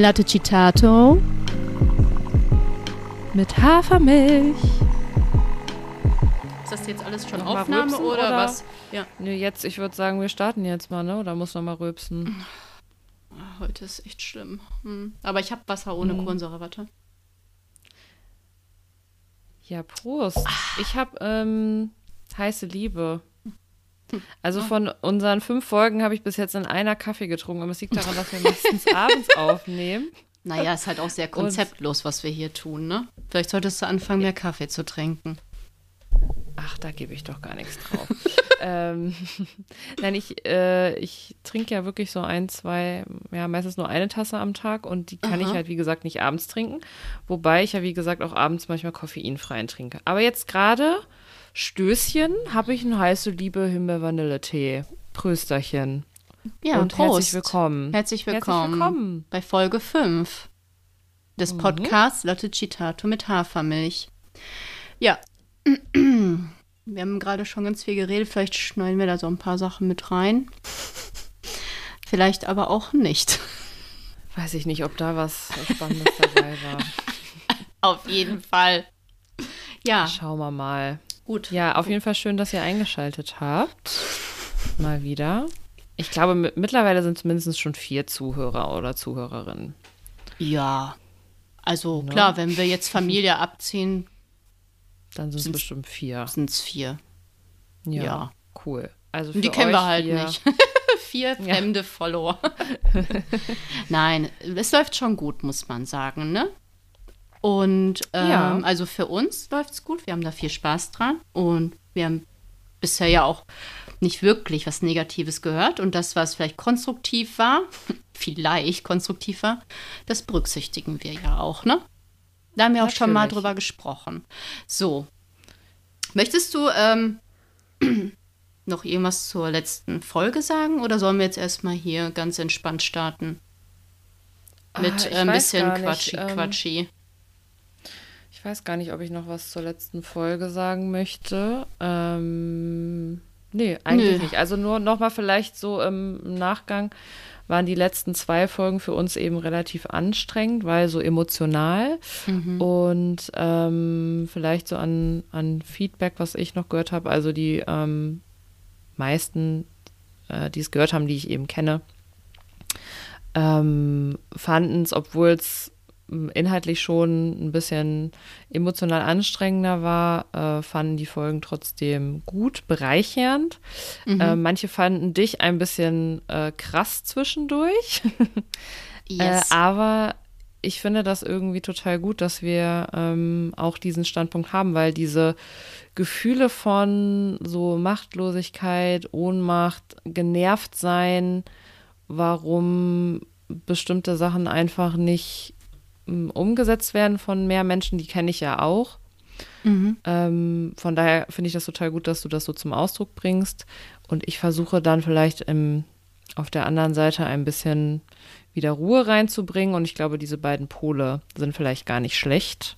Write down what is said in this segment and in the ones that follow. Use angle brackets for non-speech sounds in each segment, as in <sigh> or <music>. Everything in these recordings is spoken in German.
Latte Citato mit Hafermilch. Ist das jetzt alles schon Mal Aufnahme rülpsen, oder, oder? was? Ja, Nö, jetzt, ich würde sagen, wir starten jetzt mal, ne? Oder muss noch mal rülpsen? Ah, heute ist echt schlimm. Hm. Aber ich habe Wasser ohne Mhm. Kohlensäure, warte. Ja, Prost. Ich habe ähm, heiße Liebe. Also von unseren fünf Folgen habe ich bis jetzt in einer Kaffee getrunken. Aber es liegt daran, dass wir <laughs> meistens abends aufnehmen. Naja, ist halt auch sehr konzeptlos, was wir hier tun, ne? Vielleicht solltest du anfangen, mehr Kaffee zu trinken. Ach, da gebe ich doch gar nichts drauf. <laughs> ähm, <laughs> nein, ich, äh, ich trinke ja wirklich so ein, zwei, ja, meistens nur eine Tasse am Tag und die kann ich Aha. halt, wie gesagt, nicht abends trinken. Wobei ich ja, wie gesagt, auch abends manchmal koffeinfreien trinke. Aber jetzt gerade, Stößchen, habe ich einen heiße Liebe Himbeer-Vanille-Tee. Prösterchen. Ja, und Prost. herzlich willkommen. Herzlich willkommen. Herzlich willkommen. Bei Folge 5 des Mhm. Podcasts Latte Citato mit Hafermilch. Ja. <clears throat> Wir haben gerade schon ganz viel geredet. Vielleicht schneiden wir da so ein paar Sachen mit rein. Vielleicht aber auch nicht. Weiß ich nicht, ob da was Spannendes dabei war. <laughs> Auf jeden Fall. Ja, Schauen wir mal. Gut. Ja, auf jeden Fall schön, dass ihr eingeschaltet habt. <laughs> Mal wieder. Ich glaube, mi- mittlerweile sind es mindestens schon vier Zuhörer oder Zuhörerinnen. Ja. Also Ne? klar, wenn wir jetzt Familie <laughs> abziehen, Dann sind es bestimmt vier. sind es vier. Ja, ja. cool. Also die kennen wir halt vier- nicht. <laughs> Vier fremde Follower. Nein, es läuft schon gut, muss man sagen, ne? Und ähm, Ja. also für uns läuft es gut. Wir haben da viel Spaß dran. Und wir haben bisher ja auch nicht wirklich was Negatives gehört. Und das, was vielleicht konstruktiv war, <laughs> vielleicht konstruktiv war, das berücksichtigen wir ja auch, ne? Da haben wir auch schon mal Natürlich. drüber gesprochen. So. Möchtest du ähm, <clears throat> noch irgendwas zur letzten Folge sagen oder sollen wir jetzt erstmal hier ganz entspannt starten? Mit Ah, ich äh, ein bisschen nicht, Quatschi, ähm, Quatschi. Ich weiß gar nicht, ob ich noch was zur letzten Folge sagen möchte. Ähm, nee, eigentlich Nö. nicht. Also nur noch mal vielleicht so im Nachgang waren die letzten zwei Folgen für uns eben relativ anstrengend, weil so emotional Mhm. und ähm, vielleicht so an, an Feedback, was ich noch gehört habe. Also die ähm, meisten, äh, die es gehört haben, die ich eben kenne, ähm, fanden es, obwohl es inhaltlich schon ein bisschen emotional anstrengender war, äh, fanden die Folgen trotzdem gut, bereichernd. Mhm. Äh, manche fanden dich ein bisschen äh, krass zwischendurch. <laughs> yes. Äh, aber ich finde das irgendwie total gut, dass wir ähm, auch diesen Standpunkt haben, weil diese Gefühle von so Machtlosigkeit, Ohnmacht, genervt sein, warum bestimmte Sachen einfach nicht umgesetzt werden von mehr Menschen, die kenne ich ja auch. mhm. Ähm, von daher finde ich das total gut, dass du das so zum Ausdruck bringst. Und ich versuche dann vielleicht im, auf der anderen Seite ein bisschen wieder Ruhe reinzubringen. Und ich glaube, diese beiden Pole sind vielleicht gar nicht schlecht.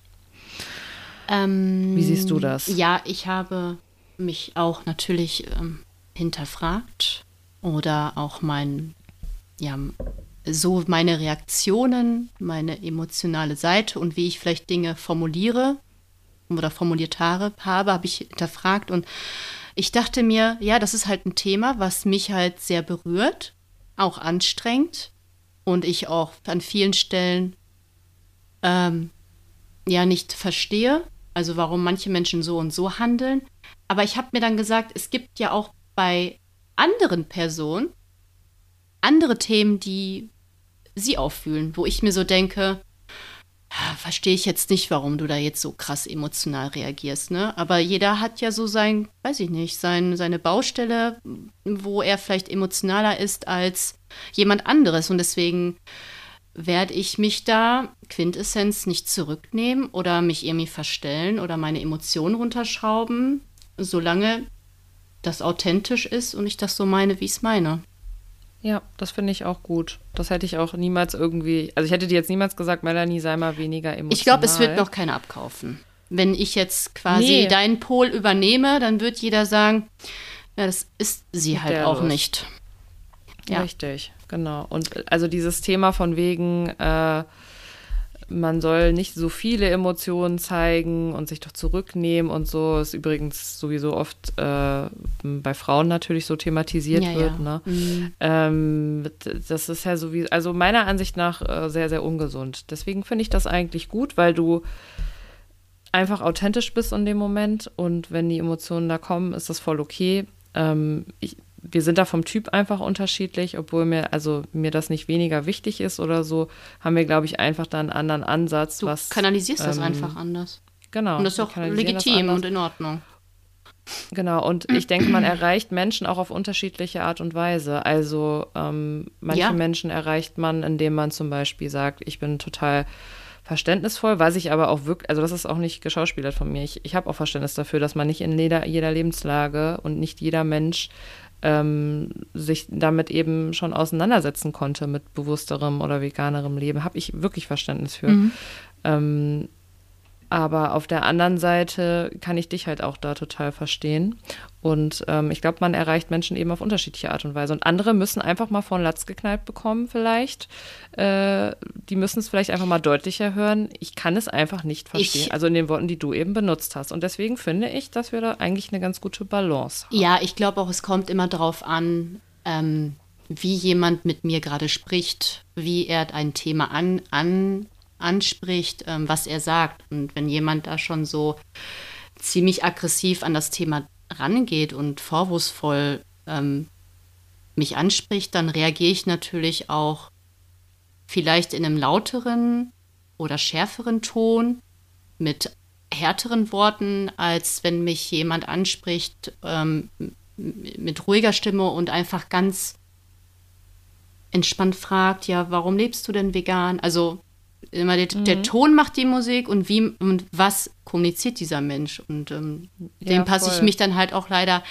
Ähm, Wie siehst du das? Ja, ich habe mich auch natürlich ähm, hinterfragt oder auch mein, ja, so meine Reaktionen, meine emotionale Seite und wie ich vielleicht Dinge formuliere oder formuliert habe, habe, ich hinterfragt und ich dachte mir, ja, das ist halt ein Thema, was mich halt sehr berührt, auch anstrengt und ich auch an vielen Stellen ähm, ja nicht verstehe, also warum manche Menschen so und so handeln. Aber ich habe mir dann gesagt, es gibt ja auch bei anderen Personen andere Themen, die sie auffühlen, wo ich mir so denke, "Ah, verstehe ich jetzt nicht, warum du da jetzt so krass emotional reagierst, ne? Aber jeder hat ja so sein, weiß ich nicht, sein, seine Baustelle, wo er vielleicht emotionaler ist als jemand anderes. Und deswegen werde ich mich da, Quintessenz, nicht zurücknehmen oder mich irgendwie verstellen oder meine Emotionen runterschrauben, solange das authentisch ist und ich das so meine, wie ich es meine. Ja, das finde ich auch gut. Das hätte ich auch niemals irgendwie, also ich hätte dir jetzt niemals gesagt, Melanie, sei mal weniger emotional. Ich glaube, es wird noch keiner abkaufen. Wenn ich jetzt quasi Nee. deinen Pol übernehme, dann wird jeder sagen, ja, das ist sie halt der auch los. nicht. Ja. Richtig, Genau. Und also dieses Thema von wegen, äh, man soll nicht so viele Emotionen zeigen und sich doch zurücknehmen und so, ist übrigens sowieso oft äh, bei Frauen natürlich so thematisiert Ja, wird. ja. Ne? Mhm. Ähm, das ist ja sowieso, also meiner Ansicht nach äh, sehr, sehr ungesund. Deswegen finde ich das eigentlich gut, weil du einfach authentisch bist in dem Moment und wenn die Emotionen da kommen, ist das voll okay. Ähm, ich, wir sind da vom Typ einfach unterschiedlich, obwohl mir, also mir das nicht weniger wichtig ist oder so, haben wir, glaube ich, einfach da einen anderen Ansatz, Du was. kanalisierst das ähm, einfach anders. Genau. Und das ist auch das legitim und in Ordnung. Genau, und ich denke, man erreicht Menschen auch auf unterschiedliche Art und Weise. Also ähm, manche Ja. Menschen erreicht man, indem man zum Beispiel sagt, ich bin total verständnisvoll, was ich aber auch wirklich, also das ist auch nicht geschauspielert von mir. Ich, ich habe auch Verständnis dafür, dass man nicht in jeder, jeder Lebenslage und nicht jeder Mensch ähm, sich damit eben schon auseinandersetzen konnte mit bewussterem oder veganerem Leben. Habe ich wirklich Verständnis für. Ähm, aber auf der anderen Seite kann ich dich halt auch da total verstehen. Und ähm, ich glaube, man erreicht Menschen eben auf unterschiedliche Art und Weise. Und andere müssen einfach mal vor den Latz geknallt bekommen, vielleicht. Äh, die müssen es vielleicht einfach mal deutlicher hören. Ich kann es einfach nicht verstehen. Ich- also in den Worten, die du eben benutzt hast. Und deswegen finde ich, dass wir da eigentlich eine ganz gute Balance haben. Ja, ich glaube auch, es kommt immer darauf an, ähm, wie jemand mit mir gerade spricht, wie er ein Thema an, an, anspricht, ähm, was er sagt. Und wenn jemand da schon so ziemlich aggressiv an das Thema rangeht und vorwurfsvoll ähm, mich anspricht, dann reagiere ich natürlich auch vielleicht in einem lauteren oder schärferen Ton mit härteren Worten, als wenn mich jemand anspricht ähm, mit ruhiger Stimme und einfach ganz entspannt fragt, ja, warum lebst du denn vegan? Also immer der, Mhm. der Ton macht die Musik und wie und was kommuniziert dieser Mensch und ähm, Ja, dem passe ich mich dann halt auch leider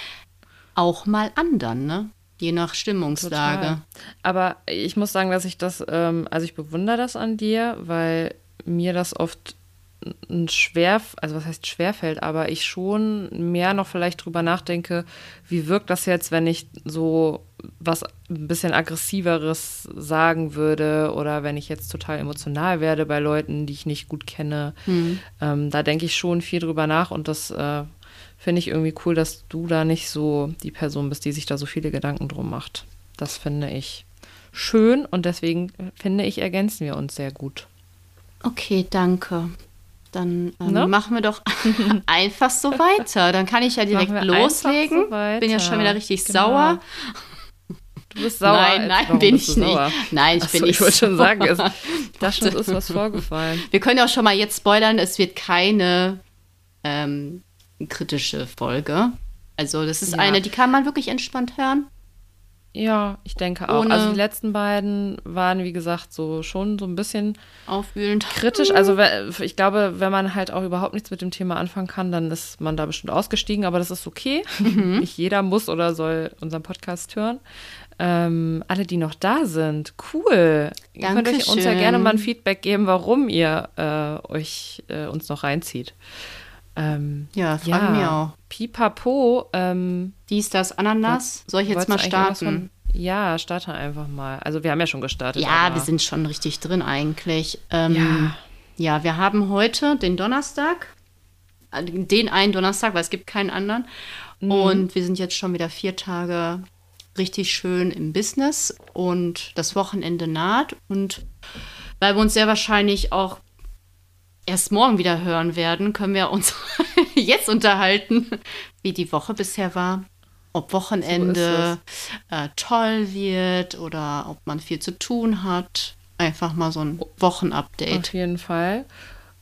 auch mal an dann, ne? Je nach Stimmungslage. Total. Aber ich muss sagen, dass ich das, ähm, also ich bewundere das an dir, weil mir das oft ein schwer, also was heißt schwerfällt, aber ich schon mehr noch vielleicht drüber nachdenke, wie wirkt das jetzt, wenn ich so was ein bisschen aggressiveres sagen würde oder wenn ich jetzt total emotional werde bei Leuten, die ich nicht gut kenne. Ähm, da denke ich schon viel drüber nach und das äh, finde ich irgendwie cool, dass du da nicht so die Person bist, die sich da so viele Gedanken drum macht. Das finde ich schön und deswegen äh, finde ich, ergänzen wir uns sehr gut. Okay, danke. Dann ähm, Ne? machen wir doch <laughs> einfach so weiter. Dann kann ich ja direkt loslegen. so. Bin ja schon wieder richtig Genau. sauer. Du bist sauer. Nein, nein, warum bin ich nicht. sauer? Nein, ich Ach bin nicht Ich wollte schon sagen, es, <laughs> da schon ist was vorgefallen. Wir können ja auch schon mal jetzt spoilern, es wird keine ähm, kritische Folge. Also das ist Ja. eine, die kann man wirklich entspannt hören. Ja, ich denke auch. Ohne- Also die letzten beiden waren, wie gesagt, so schon so ein bisschen Aufwühlend. kritisch. <laughs> Also ich glaube, wenn man halt auch überhaupt nichts mit dem Thema anfangen kann, dann ist man da bestimmt ausgestiegen, aber das ist okay. Mhm. Nicht jeder muss oder soll unseren Podcast hören. Ähm, alle, die noch da sind, cool. Ihr könnt euch uns ja gerne mal ein Feedback geben, warum ihr äh, euch äh, uns noch reinzieht. Ähm, Ja, fragen wir auch. Pipapo. Ähm, Dies, das, Ananas. Soll ich jetzt mal starten? Ja, starte einfach mal. Also wir haben ja schon gestartet. Ja, aber, wir sind schon richtig drin eigentlich. Ähm, Ja. ja, wir haben heute den Donnerstag, den einen Donnerstag, weil es gibt keinen anderen. Mhm. Und wir sind jetzt schon wieder vier Tage richtig schön im Business und das Wochenende naht. Und weil wir uns sehr wahrscheinlich auch erst morgen wieder hören werden, können wir uns <laughs> jetzt unterhalten, wie die Woche bisher war. Ob Wochenende äh, toll wird oder ob man viel zu tun hat. Einfach mal so ein Wochenupdate. Auf jeden Fall.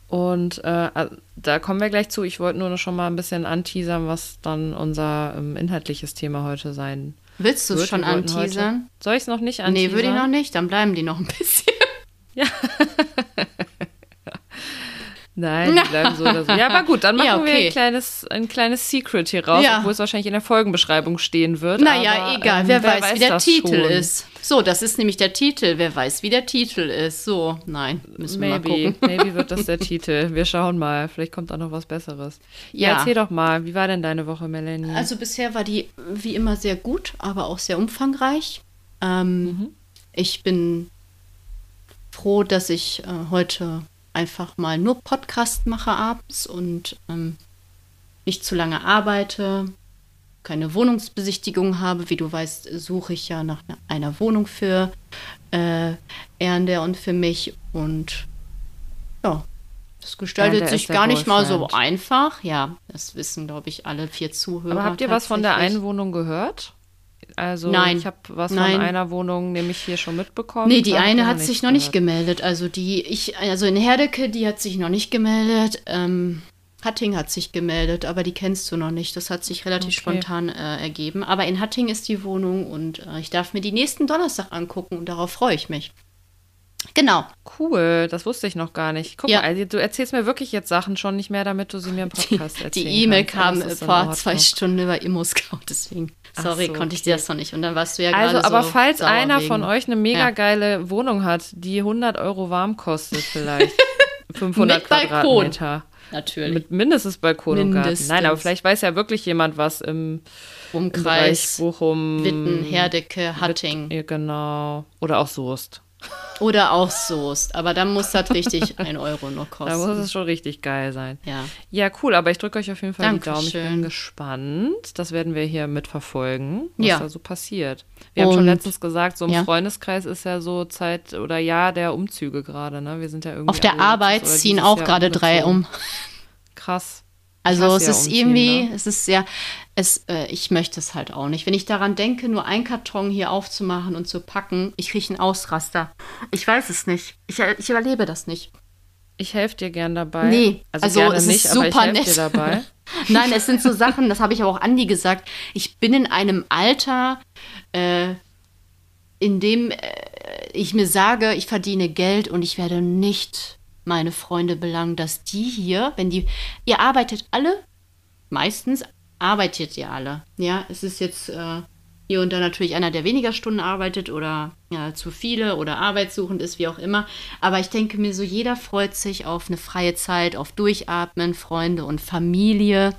Und äh, da kommen wir gleich zu. Ich wollte nur noch schon mal ein bisschen anteasern, was dann unser ähm, inhaltliches Thema heute sein Willst du es schon anteasern? Heute, soll ich es noch nicht anteasern? Nee, würde ich noch nicht. Dann bleiben die noch ein bisschen. <laughs> Nein, die bleiben so oder so. Ja, aber gut, dann <laughs> machen Ja, wir okay. ein kleines, ein kleines Secret hier raus, Ja. obwohl es wahrscheinlich in der Folgenbeschreibung stehen wird. Naja, egal. ähm, wer, weiß, wie der Titel schon. ist. So, das ist nämlich der Titel. Wer weiß, wie der Titel ist. So, nein, müssen wir mal gucken. <laughs> maybe wird das der Titel. Wir schauen mal. Vielleicht kommt da noch was Besseres. Ja, Ja. erzähl doch mal, wie war denn deine Woche, Melanie? Also bisher war die wie immer sehr gut, aber auch sehr umfangreich. Ähm, ich bin froh, dass ich äh, heute einfach mal nur Podcast mache abends und ähm, nicht zu lange arbeite, keine Wohnungsbesichtigung habe. Wie du weißt, suche ich ja nach einer Wohnung für äh, Ernde und für mich. Und ja, das gestaltet Ernde sich gar nicht mal so einfach. Ja, das wissen, glaube ich, alle vier Zuhörer. Aber habt ihr was von der einen Wohnung gehört? Also Nein. ich habe was Nein. von einer Wohnung nämlich hier schon mitbekommen. Nee, die eine hat sich noch nicht gehört. gemeldet. Also die, ich, also in Herdecke, die hat sich noch nicht gemeldet. Ähm, Hatting hat sich gemeldet, aber die kennst du noch nicht. Das hat sich relativ Okay. spontan äh, ergeben. Aber in Hatting ist die Wohnung und äh, ich darf mir die nächsten Donnerstag angucken und darauf freue ich mich. Genau. Cool, das wusste ich noch gar nicht. Guck Ja. mal, also du erzählst mir wirklich jetzt Sachen schon nicht mehr, damit du sie mir im Podcast erzählst. die E-Mail kam vor zwei Stunden über Immo-Scout, deswegen. Sorry, so, konnte ich okay. dir das noch nicht. Und dann warst du ja Also, gerade aber so falls einer wegen- von euch eine mega Ja. geile Wohnung hat, die 100 Euro warm kostet vielleicht, 500 <laughs> Mit Balkon. Quadratmeter. Natürlich. Mit mindestens Balkon und Garten. Mindestens. Nein, aber vielleicht weiß ja wirklich jemand was im, Umkreis, Bochum. Witten, Herdecke, Hatting. Ja, genau. Oder auch Soest. Oder auch Soest. Aber dann muss das richtig <laughs> ein Euro nur Da muss kosten. es schon richtig geil sein. Ja. Ja, cool, aber ich drücke euch auf jeden Fall die Daumen. Ich bin Dankeschön. gespannt. Das werden wir hier mitverfolgen, was Ja. da so passiert. Wir haben schon Und- letztens gesagt, so im ja. Freundeskreis ist ja so Zeit oder Jahr der Umzüge gerade, ne? Wir sind ja irgendwie. Auf der Arbeit ziehen auch gerade drei um. Krass. Also es ja ist irgendwie, ne? es ist sehr, es, äh, ich möchte es halt auch nicht. Wenn ich daran denke, nur einen Karton hier aufzumachen und zu packen, ich kriege einen Ausraster. Ich weiß es nicht. Ich, äh, ich überlebe das nicht. Ich helfe dir gern dabei. Nee, also, also es ist nicht, ich super nett. dir dabei. <laughs> Nein, es sind so Sachen, das habe ich aber auch Andi gesagt. Ich bin in einem Alter, äh, in dem äh, ich mir sage, ich verdiene Geld und ich werde nicht meine Freunde belangen, dass die hier, wenn die, ihr arbeitet alle, meistens arbeitet ihr alle. Ja, es ist jetzt äh, hier und da natürlich einer, der weniger Stunden arbeitet oder ja, zu viele oder arbeitssuchend ist, wie auch immer. Aber ich denke mir so, jeder freut sich auf eine freie Zeit, auf Durchatmen, Freunde und Familie.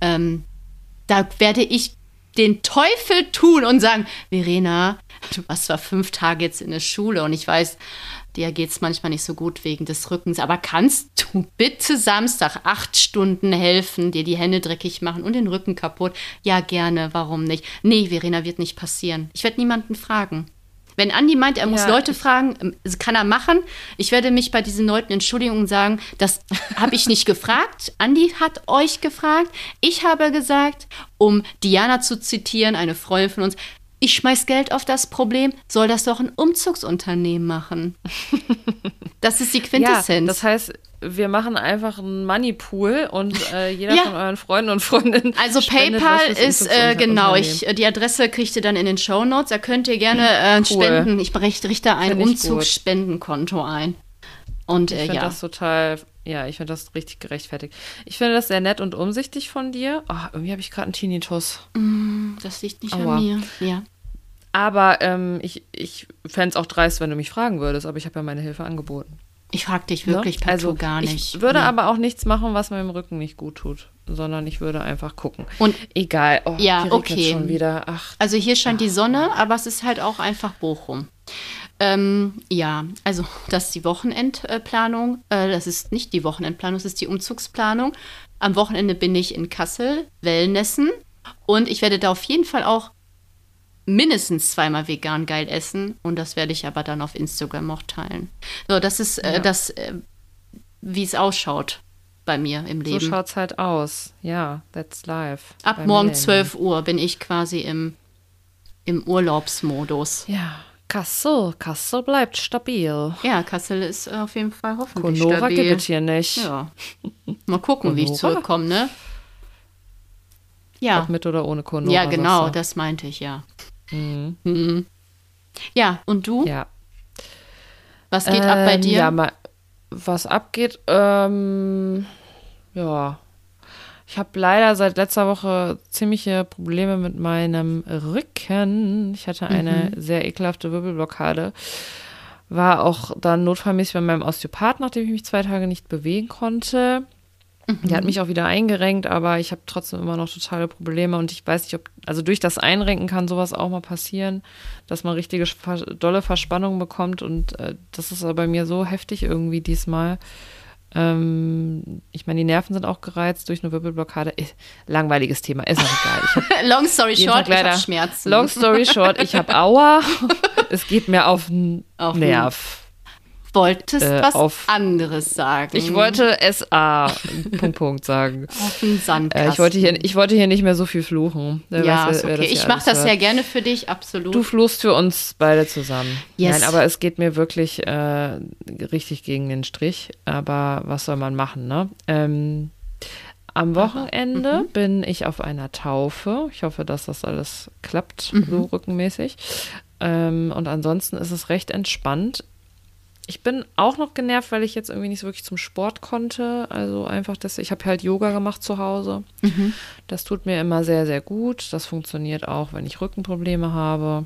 Ähm, da werde ich den Teufel tun und sagen, Verena, du warst zwar fünf Tage jetzt in der Schule und ich weiß, dir geht es manchmal nicht so gut wegen des Rückens, aber kannst du bitte Samstag acht Stunden helfen, dir die Hände dreckig machen und den Rücken kaputt? Ja, gerne, warum nicht? Nee, Verena, wird nicht passieren. Ich werde niemanden fragen. Wenn Andi meint, er muss Ja, Leute fragen, ähm, kann er machen. Ich werde mich bei diesen Leuten entschuldigen und sagen, das habe ich nicht <laughs> gefragt. Andi hat euch gefragt. Ich habe gesagt, um Diana zu zitieren, eine Freundin von uns, ich schmeiß Geld auf das Problem, soll das doch ein Umzugsunternehmen machen. <laughs> Das ist die Ja, Quintessenz. das heißt, wir machen einfach einen Moneypool und äh, jeder <laughs> Ja. von euren Freunden und Freundinnen. Also PayPal ist äh, genau, ich, die Adresse kriegt ihr dann in den Show Notes. Da könnt ihr gerne äh, Cool. spenden. Ich richte ein. Umzugsspendenkonto ein. Und Ich äh, finde ja, das total, ja, ich finde das richtig gerechtfertigt. Ich finde das sehr nett und umsichtig von dir. Oh, irgendwie habe ich gerade einen Tinnitus. das liegt nicht Aua. an mir. Ja. Aber ähm, ich, ich fände es auch dreist, wenn du mich fragen würdest, aber ich habe ja meine Hilfe angeboten. Ich frage dich ne? wirklich partout also, gar nicht. Ich würde Nee. aber auch nichts machen, was meinem Rücken nicht gut tut, sondern ich würde einfach gucken. Und- egal. Oh, Ja, okay. schon wieder. Ach, Also hier scheint die Sonne, aber es ist halt auch einfach Bochum. Ähm, ja, also das ist die Wochenendplanung. Äh, das ist nicht die Wochenendplanung, das ist die Umzugsplanung. Am Wochenende bin ich in Kassel, Wellnessen. Und ich werde da auf jeden Fall auch mindestens zweimal vegan geil essen. Und das werde ich aber dann auf Instagram auch teilen. So, das ist äh, Ja. das, äh, wie es ausschaut bei mir im so Leben. schaut's halt aus. Ja, that's life. Ab morgen Millennium. 12 Uhr bin ich quasi im, im Urlaubsmodus. Ja, Kassel, Kassel bleibt stabil. Ja, Kassel ist auf jeden Fall hoffentlich Conora stabil. gibt es hier nicht. Ja. Mal gucken, wie ich zurückkomme, ne? Ja. Ob mit oder ohne Conora. Ja, genau, sagst das meinte ich, ja. Mhm. Mhm. Ja, und du? Ja. Was geht ab bei Ähm, dir? Ja, mal, was abgeht, ähm, ja. Ich habe leider seit letzter Woche ziemliche Probleme mit meinem Rücken. Ich hatte eine Mhm. sehr ekelhafte Wirbelblockade. War auch dann notfallmäßig bei meinem Osteopath, nachdem ich mich zwei Tage nicht bewegen konnte. Die hat mich auch wieder eingerenkt, aber ich habe trotzdem immer noch totale Probleme und ich weiß nicht, ob, also durch das Einrenken kann sowas auch mal passieren, dass man richtige dolle Verspannung bekommt und äh, das ist aber bei mir so heftig irgendwie diesmal. Ähm, ich meine, die Nerven sind auch gereizt durch eine Wirbelblockade. Ist, langweiliges Thema, ist auch egal. <laughs> long story short, ich habe Schmerzen. Long story short, ich habe Aua. <laughs> es geht mir auf den Nerv wolltest äh, was auf, anderes sagen. Ich wollte SA Punkt, Punkt sagen. <laughs> Auf den Sandkasten. Äh, ich, wollte hier, ich wollte hier nicht mehr so viel fluchen. Wer ja, weiß, wer, okay. ich mache das sehr gerne für dich, absolut. Du fluchst für uns beide zusammen. Yes. Nein, aber es geht mir wirklich äh, richtig gegen den Strich. Aber was soll man machen, ne? Ähm, am Wochenende mhm. bin ich auf einer Taufe. Ich hoffe, dass das alles klappt, mhm. so rückenmäßig. Ähm, und ansonsten ist es recht entspannt. Ich bin auch noch genervt, weil ich jetzt irgendwie nicht so wirklich zum Sport konnte. Also einfach, dass ich habe halt Yoga gemacht zu Hause. Mhm. Das tut mir immer sehr, sehr gut. Das funktioniert auch, wenn ich Rückenprobleme habe.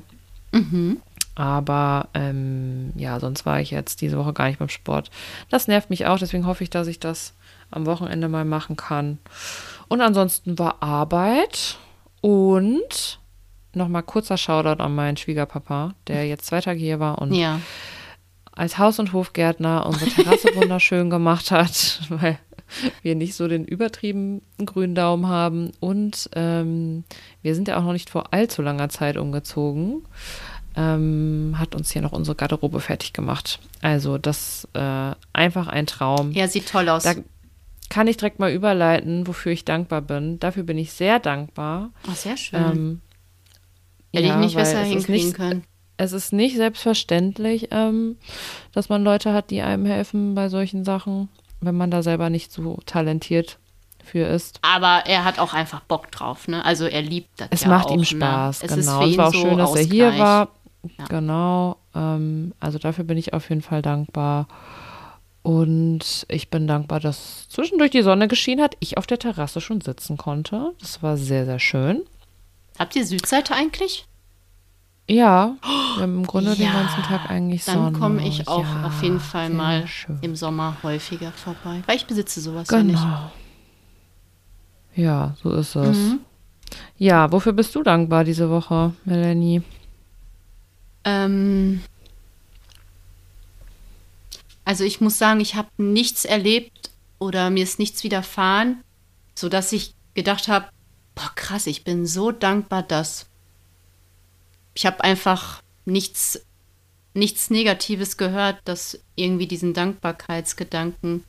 Mhm. Aber ähm, ja, sonst war ich jetzt diese Woche gar nicht beim Sport. Das nervt mich auch, deswegen hoffe ich, dass ich das am Wochenende mal machen kann. Und ansonsten war Arbeit und nochmal kurzer Shoutout an meinen Schwiegerpapa, der jetzt zwei Tage hier war und ja als Haus- und Hofgärtner unsere Terrasse <laughs> wunderschön gemacht hat, <laughs> weil wir nicht so den übertrieben grünen Daumen haben. Und ähm, wir sind ja auch noch nicht vor allzu langer Zeit umgezogen. Ähm, hat uns hier noch unsere Garderobe fertig gemacht. Also das äh, einfach ein Traum. Ja, sieht toll aus. Da kann ich direkt mal überleiten, wofür ich dankbar bin. Dafür bin ich sehr dankbar. Oh, sehr schön. Ähm, Hätte ja, ich nicht besser hinkriegen nicht, können es ist nicht selbstverständlich, ähm, dass man Leute hat, die einem helfen bei solchen Sachen, wenn man da selber nicht so talentiert für ist. Aber er hat auch einfach Bock drauf, ne? Also er liebt das. Es ja macht auch, ihm ne? Spaß, ne? genau. Es, es war auch so schön, dass Ausgleich. er hier war. Ja. Genau. Ähm, also dafür bin ich auf jeden Fall dankbar. Und ich bin dankbar, dass zwischendurch die Sonne geschienen hat, ich auf der Terrasse schon sitzen konnte. Das war sehr, sehr schön. Habt ihr Südseite eigentlich? Ja, im Grunde ja, den ganzen Tag eigentlich Sonne. Dann komme ich auch ja, auf jeden Fall mal schön. im Sommer häufiger vorbei, weil ich besitze sowas genau. ja nicht. Genau. Ja, so ist es. Mhm. Ja, wofür bist du dankbar diese Woche, Melanie? Ähm, also ich muss sagen, ich habe nichts erlebt oder mir ist nichts widerfahren, sodass ich gedacht habe, boah krass, ich bin so dankbar, dass ich habe einfach nichts, nichts Negatives gehört, das irgendwie diesen Dankbarkeitsgedanken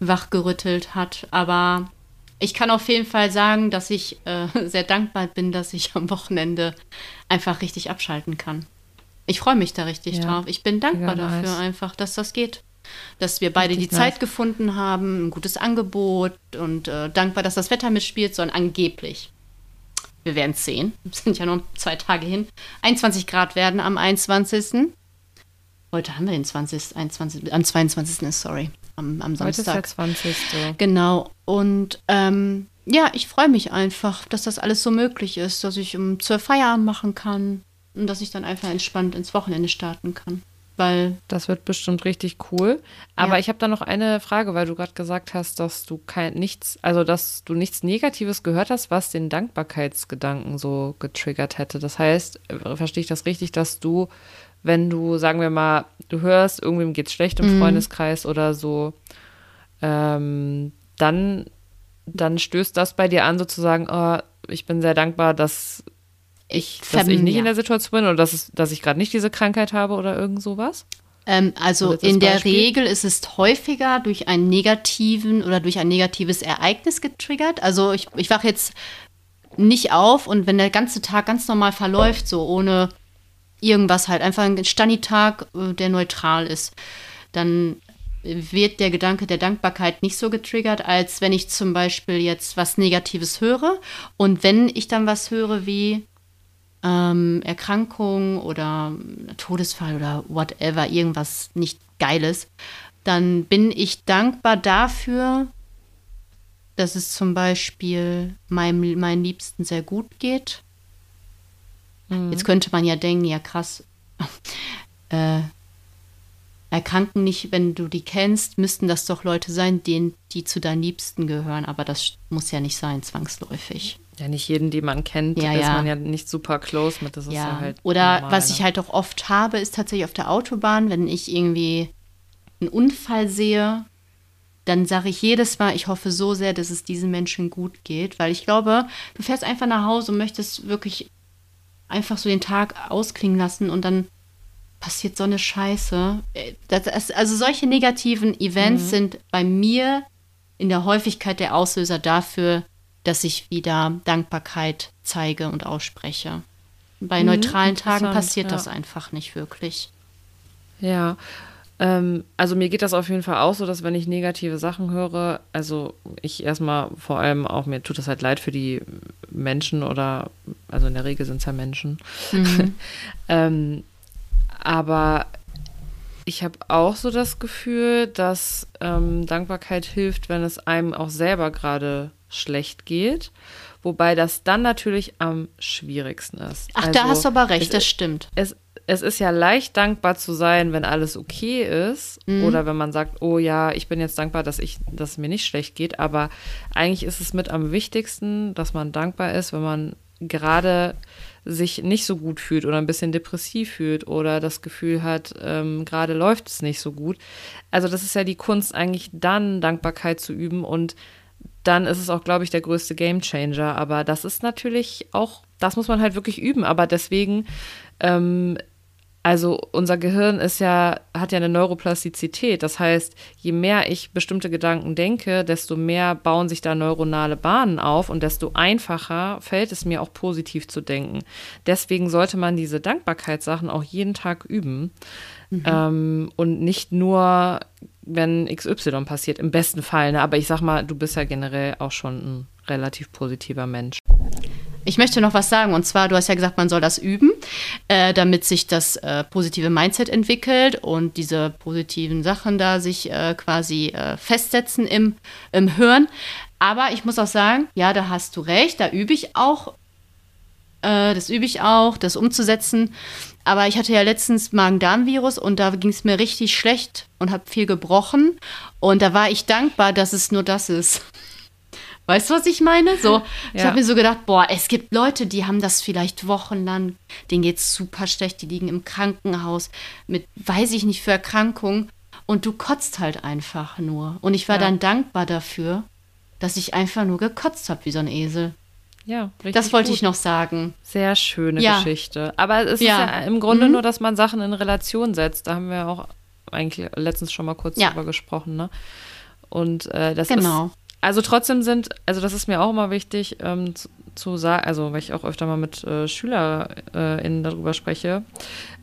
wachgerüttelt hat. Aber ich kann auf jeden Fall sagen, dass ich äh, <laughs> sehr dankbar bin, dass ich am Wochenende einfach richtig abschalten kann. Ich freue mich da richtig ja, drauf. Ich bin dankbar dafür nice. einfach, dass das geht. Dass wir beide richtig die nice. Zeit gefunden haben, ein gutes Angebot und äh, dankbar, dass das Wetter mitspielt, sondern angeblich wir werden es sehen. Es sind ja nur zwei Tage hin. 21 Grad werden am 21. Heute haben wir den 20. 21, am 22. ist, sorry, am, am Samstag. Heute ist der 20. Genau. Und ähm, ja, ich freue mich einfach, dass das alles so möglich ist, dass ich um 12 Feierabend machen kann und dass ich dann einfach entspannt ins Wochenende starten kann weil das wird bestimmt richtig cool. Aber ja. ich habe da noch eine Frage, weil du gerade gesagt hast, dass du kein nichts, also dass du nichts Negatives gehört hast, was den Dankbarkeitsgedanken so getriggert hätte. Das heißt, äh, verstehe ich das richtig, dass du, wenn du, sagen wir mal, du hörst, irgendwem geht es schlecht im mhm. Freundeskreis oder so, ähm, dann, dann stößt das bei dir an, sozusagen, oh, ich bin sehr dankbar, dass ich, dass ich nicht in der Situation bin oder dass, es, dass ich gerade nicht diese Krankheit habe oder irgend sowas? Ähm, also in der Regel ist es häufiger durch einen negativen oder durch ein negatives Ereignis getriggert. Also ich, ich wache jetzt nicht auf und wenn der ganze Tag ganz normal verläuft, so ohne irgendwas halt, einfach ein Stani-Tag, äh, der neutral ist, dann wird der Gedanke der Dankbarkeit nicht so getriggert, als wenn ich zum Beispiel jetzt was Negatives höre. Und wenn ich dann was höre wie, ähm, Erkrankung oder Todesfall oder whatever, irgendwas nicht Geiles, dann bin ich dankbar dafür, dass es zum Beispiel meinem, meinen Liebsten sehr gut geht. Mhm. Jetzt könnte man ja denken, ja krass, <laughs> äh, Erkranken nicht, wenn du die kennst, müssten das doch Leute sein, denen, die zu deinen Liebsten gehören. Aber das muss ja nicht sein, zwangsläufig. Ja, nicht jeden, den man kennt, Ja, ist ja. man ja nicht super close mit. Das ist ja, Ja. halt. Oder normal, was ne? ich halt auch oft habe, ist tatsächlich auf der Autobahn, wenn ich irgendwie einen Unfall sehe, dann sage ich jedes Mal, ich hoffe so sehr, dass es diesen Menschen gut geht, weil ich glaube, du fährst einfach nach Hause und möchtest wirklich einfach so den Tag ausklingen lassen und dann passiert so eine Scheiße. Äh, Das, also solche negativen Events sind bei mir in der Häufigkeit der Auslöser dafür, dass ich wieder Dankbarkeit zeige und ausspreche. Bei Mhm, neutralen Tagen passiert ja. das einfach nicht wirklich. Ja, ähm, also mir geht das auf jeden Fall auch so, dass wenn ich negative Sachen höre, also ich erstmal vor allem auch, mir tut das halt leid für die Menschen oder, also in der Regel sind es ja Menschen. <laughs> ähm, aber ich habe auch so das Gefühl, dass ähm, Dankbarkeit hilft, wenn es einem auch selber gerade schlecht geht. Wobei das dann natürlich am schwierigsten ist. Ach, da Also, hast du aber recht, das stimmt. es, es ist ja leicht dankbar zu sein, wenn alles okay ist. Oder wenn man sagt, oh ja, ich bin jetzt dankbar, dass, ich, dass es mir nicht schlecht geht. Aber eigentlich ist es mit am wichtigsten, dass man dankbar ist, wenn man gerade sich nicht so gut fühlt oder ein bisschen depressiv fühlt oder das Gefühl hat, ähm, gerade läuft es nicht so gut. Also das ist ja die Kunst, eigentlich dann Dankbarkeit zu üben und dann ist es auch, glaube ich, der größte Gamechanger. Aber das ist natürlich auch, das muss man halt wirklich üben. Aber deswegen, ähm, also unser Gehirn ist ja, hat ja eine Neuroplastizität. Das heißt, je mehr ich bestimmte Gedanken denke, desto mehr bauen sich da neuronale Bahnen auf und desto einfacher fällt es mir auch positiv zu denken. Deswegen sollte man diese Dankbarkeitssachen auch jeden Tag üben. Ähm, und nicht nur, wenn XY passiert, im besten Fall. Ne? Aber ich sag mal, du bist ja generell auch schon ein relativ positiver Mensch. Ich möchte noch was sagen, und zwar, du hast ja gesagt, man soll das üben, äh, damit sich das äh, positive Mindset entwickelt und diese positiven Sachen da sich äh, quasi äh, festsetzen im, im Hirn. Aber ich muss auch sagen, ja, da hast du recht, da übe ich auch, äh, das übe ich auch, das umzusetzen. Aber ich hatte ja letztens Magen-Darm-Virus und da ging es mir richtig schlecht und habe viel gebrochen. Und da war ich dankbar, dass es nur das ist. Weißt du, was ich meine? So, ich Ja. habe mir so gedacht, boah, es gibt Leute, die haben das vielleicht wochenlang, denen geht's super schlecht, die liegen im Krankenhaus mit, weiß ich nicht, für Erkrankungen und du kotzt halt einfach nur. Und ich war Ja. dann dankbar dafür, dass ich einfach nur gekotzt habe wie so ein Esel. Ja, richtig. Das wollte gut. ich noch sagen. Sehr schöne Ja. Geschichte. Aber es ist ja im Grunde Mhm. nur, dass man Sachen in Relation setzt. Da haben wir auch eigentlich letztens schon mal kurz drüber gesprochen, ne? Und äh, das Genau. ist, also trotzdem sind, also das ist mir auch immer wichtig ähm, zu, zu sagen, also weil ich auch öfter mal mit äh, SchülerInnen darüber spreche,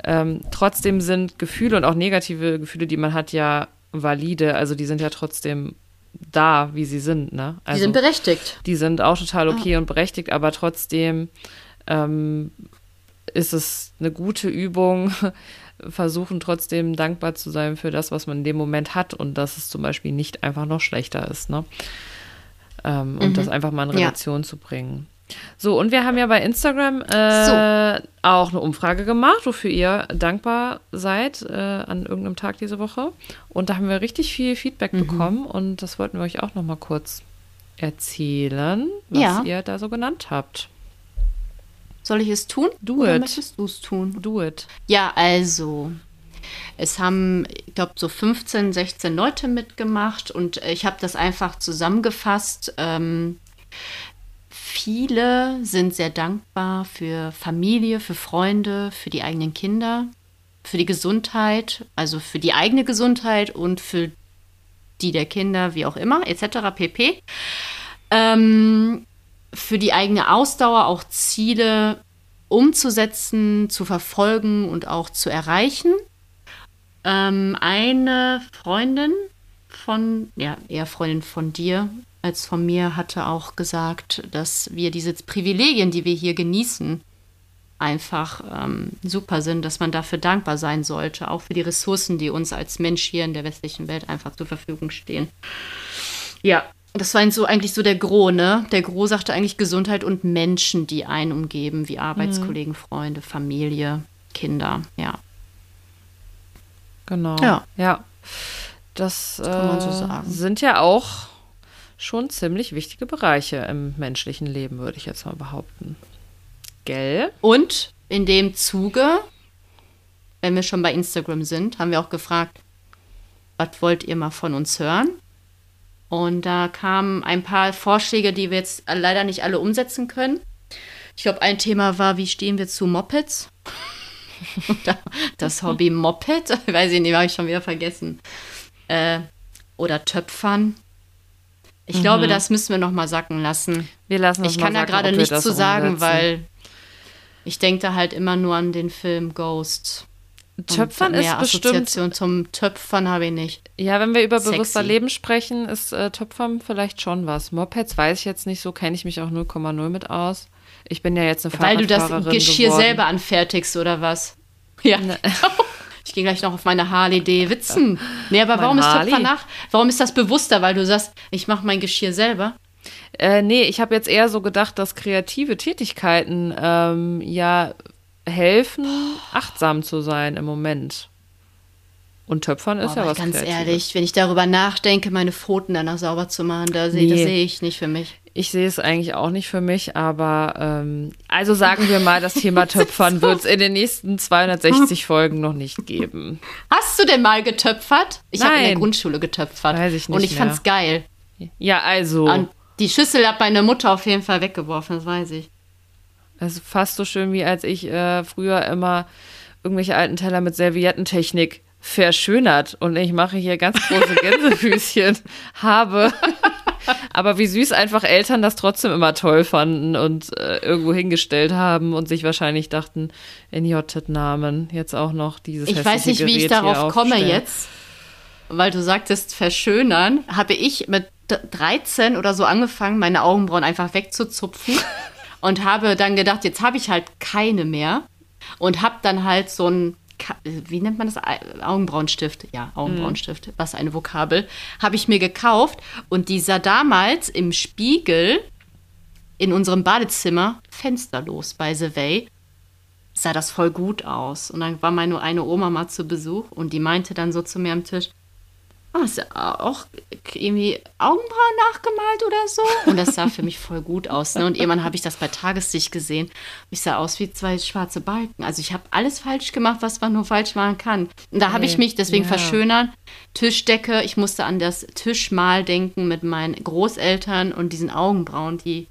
ähm, trotzdem sind Gefühle und auch negative Gefühle, die man hat, ja valide. Also die sind ja trotzdem da, wie sie sind, ne? Also, die sind berechtigt. die sind auch total okay und berechtigt, aber trotzdem ähm, ist es eine gute Übung, <laughs> versuchen trotzdem dankbar zu sein für das, was man in dem Moment hat und dass es zum Beispiel nicht einfach noch schlechter ist, ne? Ähm, und das einfach mal in Ja. Relation zu bringen. So, und wir haben ja bei Instagram äh, auch eine Umfrage gemacht, wofür ihr dankbar seid äh, an irgendeinem Tag diese Woche. Und da haben wir richtig viel Feedback Mhm. bekommen und das wollten wir euch auch noch mal kurz erzählen, was Ja. ihr da so genannt habt. Soll ich es tun? Do Oder it. möchtest du es tun? Do it. Ja, also. Es haben, ich glaube, so 15, 16 Leute mitgemacht und ich habe das einfach zusammengefasst. Ähm, viele sind sehr dankbar für Familie, für Freunde, für die eigenen Kinder, für die Gesundheit, also für die eigene Gesundheit und für die der Kinder, wie auch immer, etc. pp. Ähm, für die eigene Ausdauer auch Ziele umzusetzen, zu verfolgen und auch zu erreichen. Ähm, eine Freundin von, ja, eher Freundin von dir als von mir, hatte auch gesagt, dass wir diese Privilegien, die wir hier genießen, einfach ähm, super sind, dass man dafür dankbar sein sollte, auch für die Ressourcen, die uns als Mensch hier in der westlichen Welt einfach zur Verfügung stehen. Ja, das war so eigentlich so der Gros, ne? Der Gros sagte eigentlich Gesundheit und Menschen, die einen umgeben, wie Arbeitskollegen, Freunde, Familie, Kinder, ja. Genau. Ja. Ja. Das, kann man so äh, sagen. sind ja auch schon ziemlich wichtige Bereiche im menschlichen Leben, würde ich jetzt mal behaupten. Gell? Und in dem Zuge, wenn wir schon bei Instagram sind, haben wir auch gefragt, was wollt ihr mal von uns hören? Und da kamen ein paar Vorschläge, die wir jetzt leider nicht alle umsetzen können. Ich glaube, ein Thema war, wie stehen wir zu Mopeds? <laughs> Das Hobby Moped, <laughs> weiß ich nicht, habe ich schon wieder vergessen. Äh, oder Töpfern. Ich glaube, das müssen wir noch mal sacken lassen. Wir lassen Ich kann da gerade nichts zu sagen, umsetzen. weil ich denke da halt immer nur an den Film Ghost. Und Töpfern ist bestimmt Assoziation zum Töpfern habe ich nicht. Ja, wenn wir über Sexy. bewusster Leben sprechen, ist äh, Töpfern vielleicht schon was. Mopeds weiß ich jetzt nicht so, kenne ich mich auch 0,0 mit aus. Ich bin ja jetzt eine Weil du das Geschirr geworden. selber anfertigst oder was? Ja. Ne. <laughs> Ich gehe gleich noch auf meine Harley Davidson. Nee, aber Mein warum ist Harley? Töpfern nach? Warum ist das bewusster? Weil du sagst, ich mache mein Geschirr selber. Äh, nee, ich habe jetzt eher so gedacht, dass kreative Tätigkeiten ähm, ja helfen, achtsam zu sein im Moment. Und Töpfern ist Boah, ja was ganz Kreatives. ehrlich, wenn ich darüber nachdenke, meine Pfoten danach sauber zu machen, da sehe Nee. das sehe ich nicht für mich. Ich sehe es eigentlich auch nicht für mich, aber ähm, also sagen wir mal, das Thema <laughs> Töpfern wird es in den nächsten 260 Folgen noch nicht geben. Hast du denn mal getöpfert? Ich habe in der. Grundschule getöpfert. Weiß ich Und nicht ich fand's geil. Ja, also, Und die Schüssel hat meine Mutter auf jeden Fall weggeworfen, das weiß ich. es ist fast so schön, wie als ich äh, früher immer irgendwelche alten Teller mit Serviettentechnik verschönert und ich mache hier ganz große <laughs> Gänsefüßchen habe. <laughs> Aber wie süß einfach Eltern das trotzdem immer toll fanden und äh, irgendwo hingestellt haben und sich wahrscheinlich dachten, in J-Namen jetzt auch noch dieses Ich weiß nicht, hässliche wie ich Gerät darauf komme jetzt, weil du sagtest verschönern, habe ich mit d- 13 oder so angefangen, meine Augenbrauen einfach wegzuzupfen <laughs> und habe dann gedacht, jetzt habe ich halt keine mehr und habe dann halt so ein wie nennt man das? Au- Augenbrauenstift. Ja, Augenbrauenstift. Was eine Vokabel. Habe ich mir gekauft und die sah damals im Spiegel in unserem Badezimmer fensterlos bei The Way sah das voll gut aus. Und dann war meine eine Oma mal zu Besuch und die meinte dann so zu mir am Tisch, hast du auch irgendwie Augenbrauen nachgemalt oder so? Und das sah für mich voll gut aus. Ne? Und irgendwann habe ich das bei Tageslicht gesehen. Ich sah aus wie zwei schwarze Balken. Also ich habe alles falsch gemacht, was man nur falsch machen kann. Und da habe ich mich deswegen ja. verschönern. Tischdecke, ich musste an das Tischmal denken mit meinen Großeltern und diesen Augenbrauen, die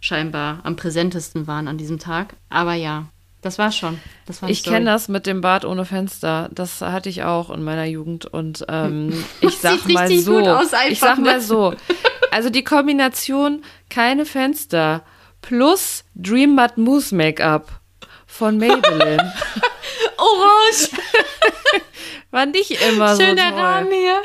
scheinbar am präsentesten waren an diesem Tag. Aber ja, das war schon. Das war Ich kenne das mit dem Bad ohne Fenster. Das hatte ich auch in meiner Jugend. Und ähm, <laughs> ich sag mal so. gut aus einfach, ich sag ne? mal so. Also die Kombination keine Fenster plus Dream Matte Mousse Make-up von Maybelline <laughs> Orange, <laughs> war nicht immer so schöner. Rahmen hier.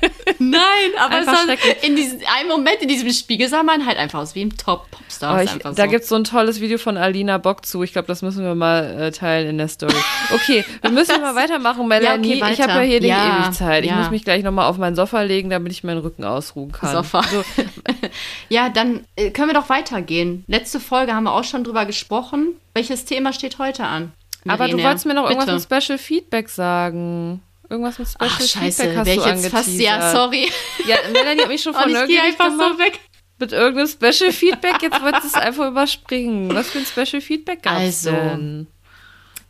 <laughs> Nein, aber es war, in diesem einen Moment in diesem Spiegel sah man halt einfach aus wie ein Top-Popstar. Ich, einfach da so. gibt es so ein tolles Video von Alina Bock zu. Ich glaube, das müssen wir mal äh, teilen in der Story. Okay, wir müssen mal weitermachen, Melanie. okay, ich habe ja weiter. hier Ja, Ewigkeit. Ich ja. muss mich gleich nochmal auf mein Sofa legen, damit ich meinen Rücken ausruhen kann. Sofa. So, <laughs> Ja, dann äh, können wir doch weitergehen. Letzte Folge haben wir auch schon drüber gesprochen. Welches Thema steht heute an? aber du wolltest mir noch Bitte. irgendwas mit Special Feedback sagen. Irgendwas mit Special Ach, scheiße, Feedback hast du jetzt fast. Ja, sorry. Ja, Melanie hat mich schon <laughs> von neugierig einfach gemacht so weg. mit irgendeinem Special Feedback. Jetzt wolltest du es einfach überspringen. Was für ein Special Feedback gab es Also, denn?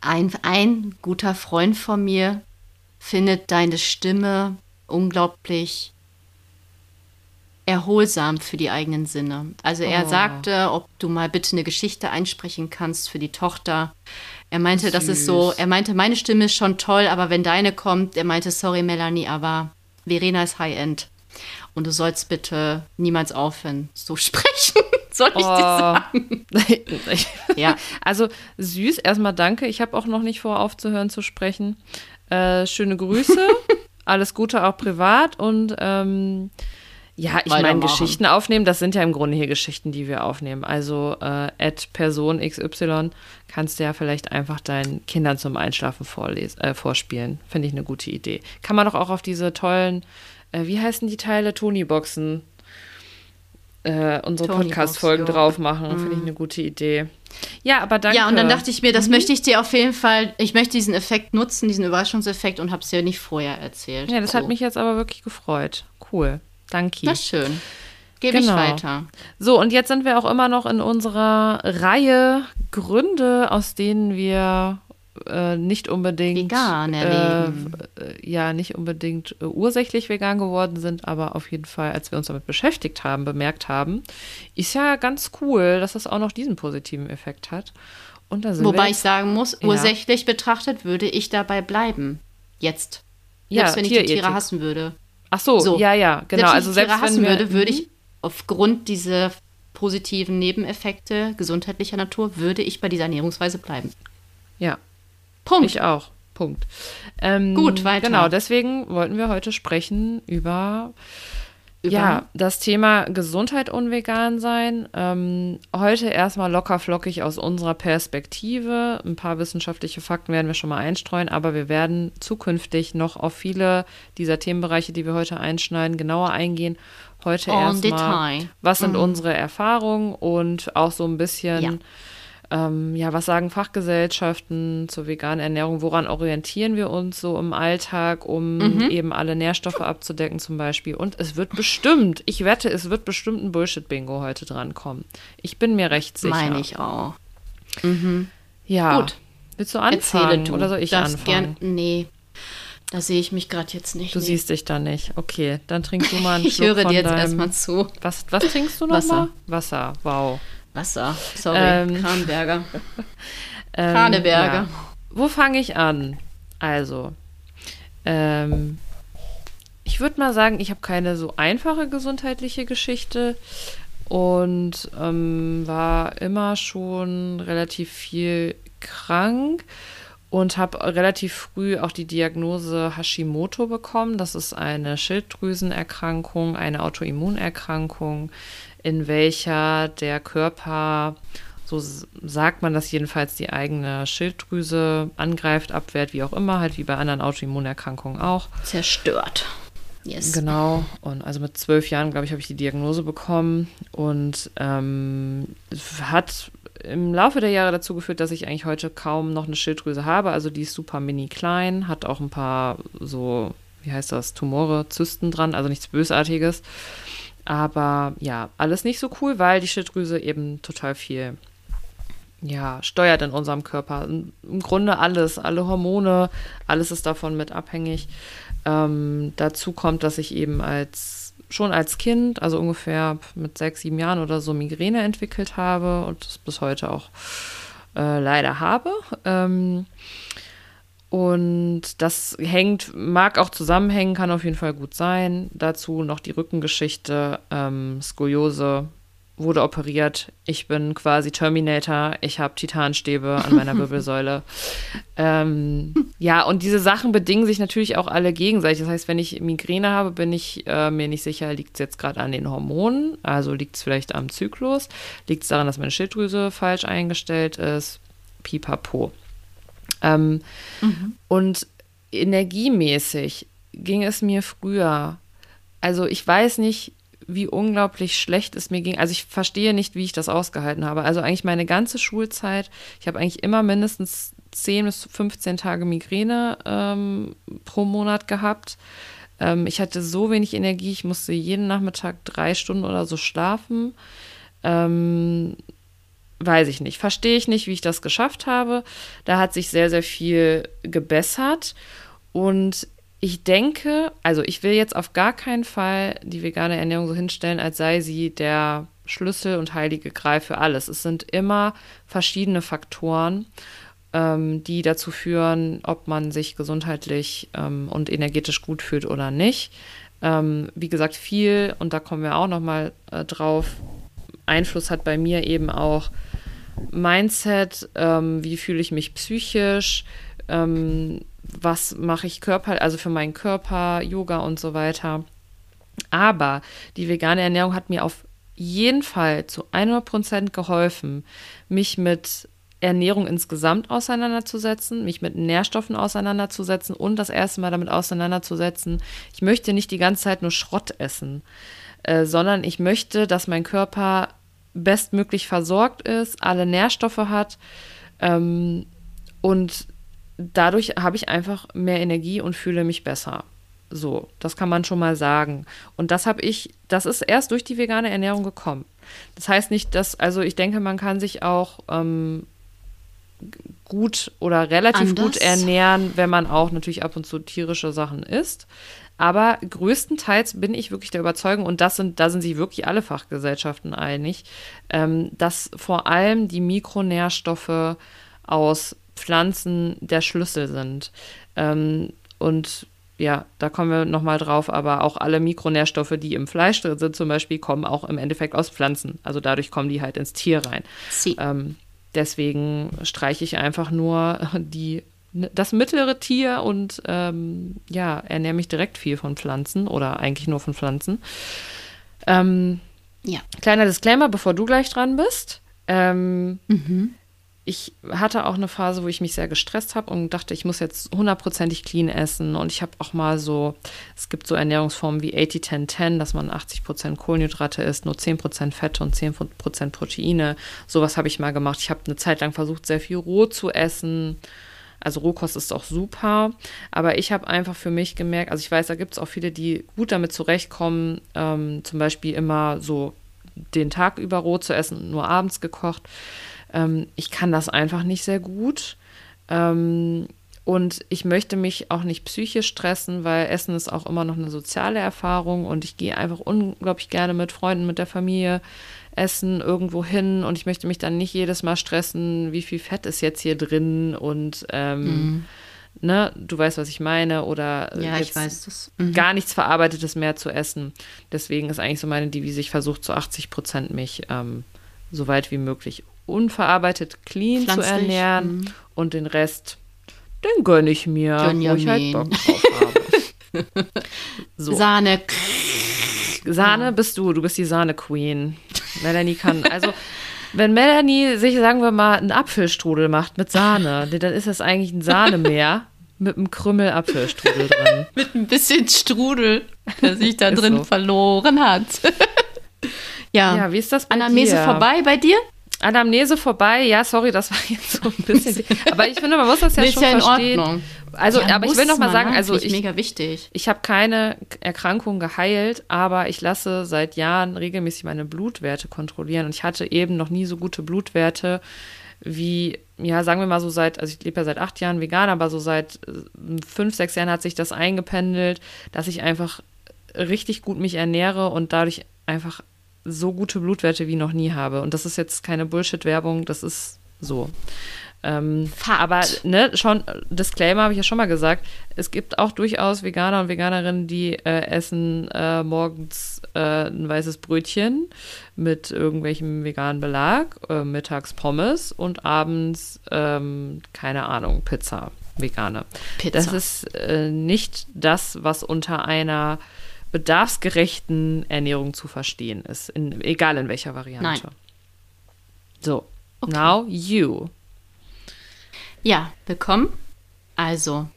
Ein, ein guter Freund von mir findet deine Stimme unglaublich erholsam für die eigenen Sinne. Also er Oh. sagte, ob du mal bitte eine Geschichte einsprechen kannst für die Tochter. Er meinte, das ist Süß. so, er meinte, meine Stimme ist schon toll, aber wenn deine kommt, er meinte, sorry Melanie, aber Verena ist High-End. Und du sollst bitte niemals aufhören, so <laughs> sprechen. Soll ich dir sagen? Oh. <laughs> Ja. Also süß, erstmal danke. Ich habe auch noch nicht vor, aufzuhören zu sprechen. Äh, schöne Grüße, <laughs> alles Gute auch privat und ähm, ja, ich meine. Geschichten aufnehmen, das sind ja im Grunde hier Geschichten, die wir aufnehmen. Also äh, at Person XY kannst du ja vielleicht einfach deinen Kindern zum Einschlafen vorlesen, äh, vorspielen. Finde ich eine gute Idee. Kann man doch auch auf diese tollen, äh, wie heißen die Teile? Tony-Boxen äh, unsere Podcast-Folgen drauf machen. Finde ich Mhm. eine gute Idee. Ja, aber danke. Ja, und dann dachte ich mir, das möchte ich dir auf jeden Fall, ich möchte diesen Effekt nutzen, diesen Überraschungseffekt und habe es dir nicht vorher erzählt. Ja, das so. hat mich jetzt aber wirklich gefreut. Cool. Danke. Das ist schön. Gebe Genau. ich weiter. So, und jetzt sind wir auch immer noch in unserer Reihe Gründe, aus denen wir äh, nicht unbedingt Vegan äh, erleben. äh, ja, nicht unbedingt äh, ursächlich vegan geworden sind, aber auf jeden Fall, als wir uns damit beschäftigt haben, bemerkt haben, ist ja ganz cool, dass das auch noch diesen positiven Effekt hat. Und da sind wir Wobei ich jetzt, sagen muss, Ja. ursächlich betrachtet würde ich dabei bleiben. Jetzt. ja, Selbst wenn ich die. Tiere hassen würde. Ach so, So. ja, ja, genau. selbst also wenn ich die selbst Tiere hassen wenn würde, würde ich aufgrund dieser positiven Nebeneffekte gesundheitlicher Natur, würde ich bei dieser Ernährungsweise bleiben. ja, Punkt. Ich auch. Punkt. Ähm, Gut, weiter. Genau, deswegen wollten wir heute sprechen über, Über- ja, das Thema Gesundheit und vegan sein. Ähm, heute erstmal locker flockig aus unserer Perspektive. Ein paar wissenschaftliche Fakten werden wir schon mal einstreuen, aber wir werden zukünftig noch auf viele dieser Themenbereiche, die wir heute einschneiden, genauer eingehen. Heute erstmal, was sind unsere Erfahrungen und auch so ein bisschen Ja. Ähm, ja, was sagen Fachgesellschaften zur veganen Ernährung? Woran orientieren wir uns so im Alltag, um Mhm. eben alle Nährstoffe abzudecken zum Beispiel? Und es wird bestimmt, ich wette, es wird bestimmt ein Bullshit-Bingo heute drankommen. Ich bin mir recht sicher. Meine ich auch. Ja. Gut. Willst du Erzähle anfangen du. oder soll ich das anfangen? Gern, nee, da sehe ich mich gerade jetzt nicht. Du nee. siehst dich da nicht. Okay, dann trink du mal einen <laughs> Ich Schluck höre dir jetzt erstmal zu. Was, was trinkst du Wasser. nochmal? Wasser, wow. Wasser. Sorry. Ähm, Kranberger. <laughs> Ähm, Kraneberger. ja. Wo fange ich an? Also, ähm, ich würde mal sagen, ich habe keine so einfache gesundheitliche Geschichte und ähm, war immer schon relativ viel krank und habe relativ früh auch die Diagnose Hashimoto bekommen. Das ist eine Schilddrüsenerkrankung, eine Autoimmunerkrankung, in welcher der Körper, so sagt man das jedenfalls, die eigene Schilddrüse angreift, abwehrt, wie auch immer, halt wie bei anderen Autoimmunerkrankungen auch. Zerstört. Yes. Genau. Und also mit zwölf Jahren, glaube ich, habe ich die Diagnose bekommen und ähm, hat im Laufe der Jahre dazu geführt, dass ich eigentlich heute kaum noch eine Schilddrüse habe. Also die ist super mini klein, hat auch ein paar so, wie heißt das, Tumore, Zysten dran, also nichts Bösartiges. Aber ja, alles nicht so cool, weil die Schilddrüse eben total viel ja, steuert in unserem Körper. Im Grunde alles, alle Hormone, alles ist davon mit abhängig. Ähm, dazu kommt, dass ich eben als schon als Kind, also ungefähr mit sechs, sieben Jahren oder so, Migräne entwickelt habe und das bis heute auch äh, leider habe. Ähm, und das hängt, mag auch zusammenhängen, kann auf jeden Fall gut sein. Dazu noch die Rückengeschichte, ähm, Skoliose, wurde operiert. Ich bin quasi Terminator. Ich habe Titanstäbe an meiner <laughs> Wirbelsäule. ähm, ja, und diese Sachen bedingen sich natürlich auch alle gegenseitig. Das heißt, wenn ich Migräne habe, bin ich äh, mir nicht sicher, liegt es jetzt gerade an den Hormonen? Also liegt es vielleicht am Zyklus? Liegt es daran, dass meine Schilddrüse falsch eingestellt ist? Pipapo. Ähm, Und energiemäßig ging es mir früher. Also ich weiß nicht, wie unglaublich schlecht es mir ging. Also ich verstehe nicht, wie ich das ausgehalten habe. Also eigentlich meine ganze Schulzeit, ich habe eigentlich immer mindestens 10 bis 15 Tage Migräne ähm, pro Monat gehabt. Ähm, ich hatte so wenig Energie, ich musste jeden Nachmittag drei Stunden oder so schlafen. Ähm, weiß ich nicht. Verstehe ich nicht, wie ich das geschafft habe. Da hat sich sehr, sehr viel gebessert. Und ich denke, also ich will jetzt auf gar keinen Fall die vegane Ernährung so hinstellen, als sei sie der Schlüssel und heilige Gral für alles. Es sind immer verschiedene Faktoren, ähm, die dazu führen, ob man sich gesundheitlich ähm, und energetisch gut fühlt oder nicht. Ähm, wie gesagt, viel, und da kommen wir auch nochmal äh, drauf, Einfluss hat bei mir eben auch Mindset, ähm, wie fühle ich mich psychisch, ähm, was mache ich Körper, also für meinen Körper, Yoga und so weiter. Aber die vegane Ernährung hat mir auf jeden Fall zu 100% geholfen, mich mit Ernährung insgesamt auseinanderzusetzen, mich mit Nährstoffen auseinanderzusetzen und das erste Mal damit auseinanderzusetzen, ich möchte nicht die ganze Zeit nur Schrott essen. äh, sondern ich möchte, dass mein Körper bestmöglich versorgt ist, alle Nährstoffe hat ähm, und dadurch habe ich einfach mehr Energie und fühle mich besser. So, das kann man schon mal sagen. Und das habe ich, das ist erst durch die vegane Ernährung gekommen. Das heißt nicht, dass, also ich denke, man kann sich auch ähm, gut oder relativ Anders? gut ernähren, wenn man auch natürlich ab und zu tierische Sachen isst. Aber größtenteils bin ich wirklich der Überzeugung, und das sind, da sind sich wirklich alle Fachgesellschaften einig, ähm, dass vor allem die Mikronährstoffe aus Pflanzen der Schlüssel sind. Ähm, und ja, da kommen wir nochmal drauf, aber auch alle Mikronährstoffe, die im Fleisch drin sind, zum Beispiel, kommen auch im Endeffekt aus Pflanzen. Also dadurch kommen die halt ins Tier rein. Sie. Ähm, deswegen streiche ich einfach nur die, das mittlere Tier und ähm, ja, ernähre mich direkt viel von Pflanzen oder eigentlich nur von Pflanzen. Ähm, Ja. Kleiner Disclaimer, bevor du gleich dran bist. Ähm, Mhm. ich hatte auch eine Phase, wo ich mich sehr gestresst habe und dachte, ich muss jetzt hundertprozentig clean essen. Und ich habe auch mal so, es gibt so Ernährungsformen wie 80-10-10, dass man 80% Kohlenhydrate isst, nur 10% Fette und 10% Proteine. Sowas habe ich mal gemacht. Ich habe eine Zeit lang versucht, sehr viel roh zu essen. Also Rohkost ist auch super. Aber ich habe einfach für mich gemerkt, also ich weiß, da gibt es auch viele, die gut damit zurechtkommen, ähm, zum Beispiel immer so den Tag über roh zu essen, nur abends gekocht. Ähm, ich kann das einfach nicht sehr gut. Ähm, und ich möchte mich auch nicht psychisch stressen, weil Essen ist auch immer noch eine soziale Erfahrung und ich gehe einfach unglaublich gerne mit Freunden, mit der Familie essen irgendwo hin und ich möchte mich dann nicht jedes Mal stressen, wie viel Fett ist jetzt hier drin und ähm, ne, du weißt, was ich meine oder Mhm. Ja, ich weiß das. Mhm. gar nichts Verarbeitetes mehr zu essen. Deswegen ist eigentlich so meine Devise, ich versuche zu 80 Prozent mich ähm, so weit wie möglich unverarbeitet clean zu Pflanzlich, ernähren mhm. und den Rest, den gönne ich mir, wo ich halt Gönjamin. Bock drauf habe. <laughs> so. Sahne. Sahne bist du, du bist die Sahne-Queen. Melanie kann, also wenn Melanie sich, sagen wir mal, einen Apfelstrudel macht mit Sahne, dann ist das eigentlich ein Sahnemeer mit einem Krümmel Apfelstrudel drin. <laughs> Mit ein bisschen Strudel, der sich da drin so. verloren hat. <laughs> ja. Ja, wie ist das bei Anamnese dir? vorbei bei dir? Anamnese vorbei, ja, sorry, das war jetzt so ein bisschen. aber ich finde, man muss das ja schon ja in verstehen. Ordnung. Also, Ja, aber ich will noch mal sagen, ne? also ich, mega wichtig. ich habe keine Erkrankung geheilt, aber ich lasse seit Jahren regelmäßig meine Blutwerte kontrollieren und ich hatte eben noch nie so gute Blutwerte wie, ja, sagen wir mal so seit, also ich lebe ja seit acht Jahren vegan, aber so seit äh, fünf, sechs Jahren hat sich das eingependelt, dass ich einfach richtig gut mich ernähre und dadurch einfach so gute Blutwerte wie noch nie habe. Und das ist jetzt keine Bullshit-Werbung, das ist so. Ähm, aber ne, schon, Disclaimer habe ich ja schon mal gesagt, es gibt auch durchaus Veganer und Veganerinnen, die äh, essen äh, morgens äh, ein weißes Brötchen mit irgendwelchem veganen Belag, äh, mittags Pommes und abends, ähm, keine Ahnung, Pizza, vegane. Pizza. Das ist äh, nicht das, was unter einer bedarfsgerechten Ernährung zu verstehen ist, in, egal in welcher Variante. Nein. So, now you. Ja, willkommen. Also,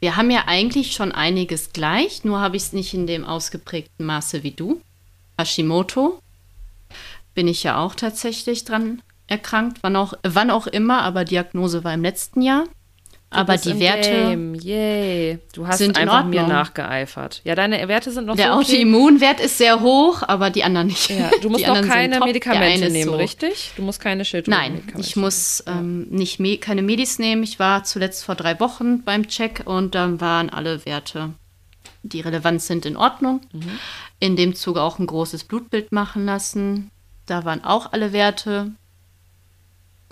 wir haben ja eigentlich schon einiges gleich, nur habe ich es nicht in dem ausgeprägten Maße wie du. Hashimoto bin ich ja auch tatsächlich dran erkrankt, wann auch, wann auch immer, aber Diagnose war im letzten Jahr. Aber die Werte, Game. Yay. Du hast sind in einfach mir nachgeeifert. Ja, deine Werte sind noch der so. Autoimmunwert ist sehr hoch, aber die anderen nicht. Ja, du <laughs> musst die noch keine Medikamente nehmen, so. richtig? Du musst keine Nein, Schilddrüsenmedikamente ich muss ähm, nicht me keine Medis nehmen. Ich war zuletzt vor drei Wochen beim Check und dann waren alle Werte, die relevant sind, in Ordnung. In dem Zuge auch ein großes Blutbild machen lassen. Da waren auch alle Werte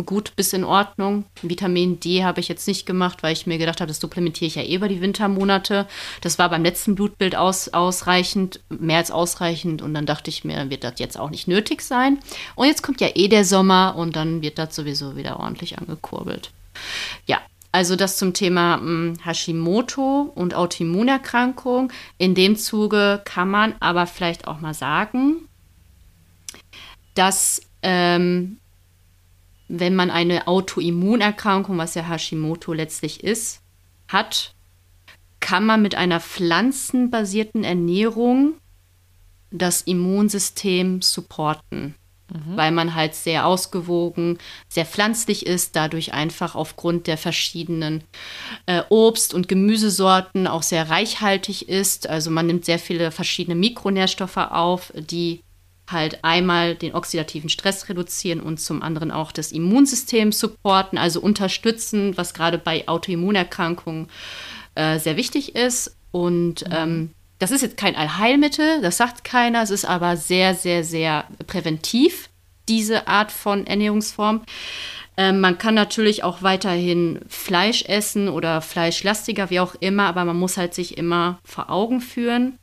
gut bis in Ordnung. Vitamin D habe ich jetzt nicht gemacht, weil ich mir gedacht habe, das supplementiere ich ja eh über die Wintermonate. Das war beim letzten Blutbild aus, ausreichend, mehr als ausreichend. Und dann dachte ich mir, wird das jetzt auch nicht nötig sein. Und jetzt kommt ja eh der Sommer und dann wird das sowieso wieder ordentlich angekurbelt. Ja, also das zum Thema mh, Hashimoto und Autoimmunerkrankung. In dem Zuge kann man aber vielleicht auch mal sagen, dass ähm, wenn man eine Autoimmunerkrankung, was ja Hashimoto letztlich ist, hat, kann man mit einer pflanzenbasierten Ernährung das Immunsystem supporten. Weil man halt sehr ausgewogen, sehr pflanzlich ist, dadurch einfach aufgrund der verschiedenen äh, Obst- und Gemüsesorten auch sehr reichhaltig ist. Also man nimmt sehr viele verschiedene Mikronährstoffe auf, die halt einmal den oxidativen Stress reduzieren und zum anderen auch das Immunsystem supporten, also unterstützen, was gerade bei Autoimmunerkrankungen äh, sehr wichtig ist. Und ähm, das ist jetzt kein Allheilmittel, das sagt keiner, es ist aber sehr, sehr, sehr präventiv, diese Art von Ernährungsform. Ähm, man kann natürlich auch weiterhin Fleisch essen oder fleischlastiger, wie auch immer, aber man muss halt sich immer vor Augen führen,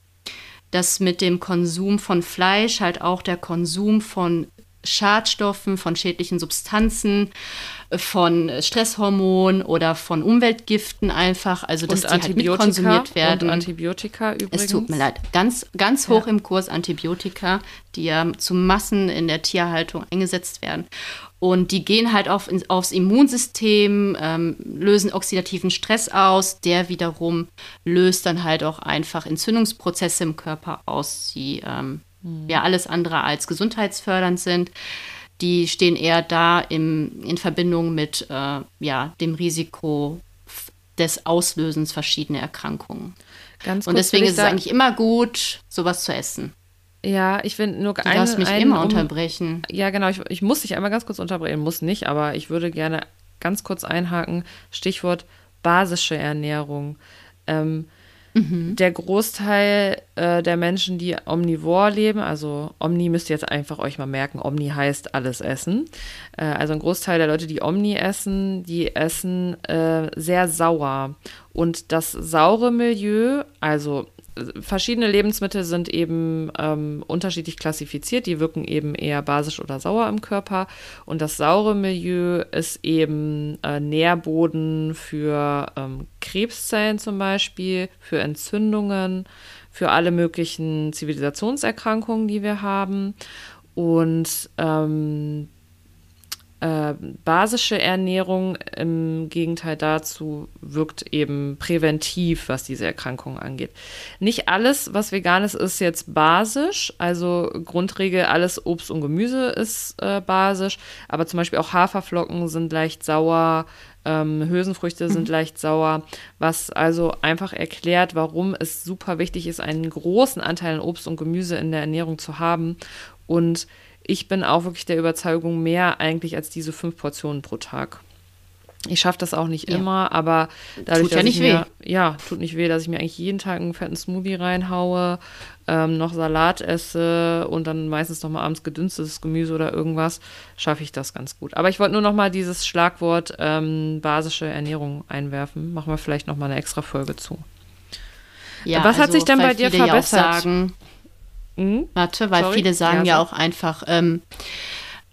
dass mit dem Konsum von Fleisch halt auch der Konsum von Schadstoffen, von schädlichen Substanzen, äh, von Stresshormonen oder von Umweltgiften einfach, also dass und die halt mitkonsumiert werden. Und Antibiotika übrigens. Es tut mir leid. Ganz, ganz hoch im Kurs Antibiotika, die ja zu Massen in der Tierhaltung eingesetzt werden. Und die gehen halt auf, aufs Immunsystem, ähm, lösen oxidativen Stress aus. Der wiederum löst dann halt auch einfach Entzündungsprozesse im Körper aus, die ähm, ja alles andere als gesundheitsfördernd sind. Die stehen eher da im, in Verbindung mit äh, ja, dem Risiko des Auslösens verschiedener Erkrankungen. Ganz Und deswegen ist es eigentlich immer gut, sowas zu essen. Ja, ich will nur Du einen, darfst mich einen immer um- unterbrechen. Ja, genau. Ich, ich muss dich einmal ganz kurz unterbrechen, muss nicht, aber ich würde gerne ganz kurz einhaken. Stichwort basische Ernährung. Ähm, Der Großteil äh, der Menschen, die omnivor leben, also Omni müsst ihr jetzt einfach euch mal merken, Omni heißt alles essen. Äh, also ein Großteil der Leute, die Omni essen, die essen äh, sehr sauer. Und das saure Milieu, also verschiedene Lebensmittel sind eben ähm, unterschiedlich klassifiziert. Die wirken eben eher basisch oder sauer im Körper. Und das saure Milieu ist eben äh, Nährboden für ähm, Krebszellen zum Beispiel, für Entzündungen, für alle möglichen Zivilisationserkrankungen, die wir haben. Und ähm, äh, basische Ernährung im Gegenteil dazu wirkt eben präventiv, was diese Erkrankungen angeht. Nicht alles, was vegan ist, ist jetzt basisch. Also Grundregel, alles Obst und Gemüse ist äh, basisch. Aber zum Beispiel auch Haferflocken sind leicht sauer. Ähm, Hülsenfrüchte sind leicht sauer, was also einfach erklärt, warum es super wichtig ist, einen großen Anteil an Obst und Gemüse in der Ernährung zu haben. Und ich bin auch wirklich der Überzeugung, mehr eigentlich als diese fünf Portionen pro Tag. Ich schaffe das auch nicht Ja. immer, aber dadurch, Tut ja dass nicht ich mir, ja, tut nicht weh, dass ich mir eigentlich jeden Tag einen fetten Smoothie reinhaue, ähm, noch Salat esse und dann meistens noch mal abends gedünstetes Gemüse oder irgendwas, schaffe ich das ganz gut. Aber ich wollte nur noch mal dieses Schlagwort ähm, basische Ernährung einwerfen. Machen wir vielleicht noch mal eine extra Folge zu. Ja, Was hat sich denn bei dir viele ja verbessert? sagen, Mhm. warte, weil Sorry? viele sagen Ja, ja, auch einfach, ähm,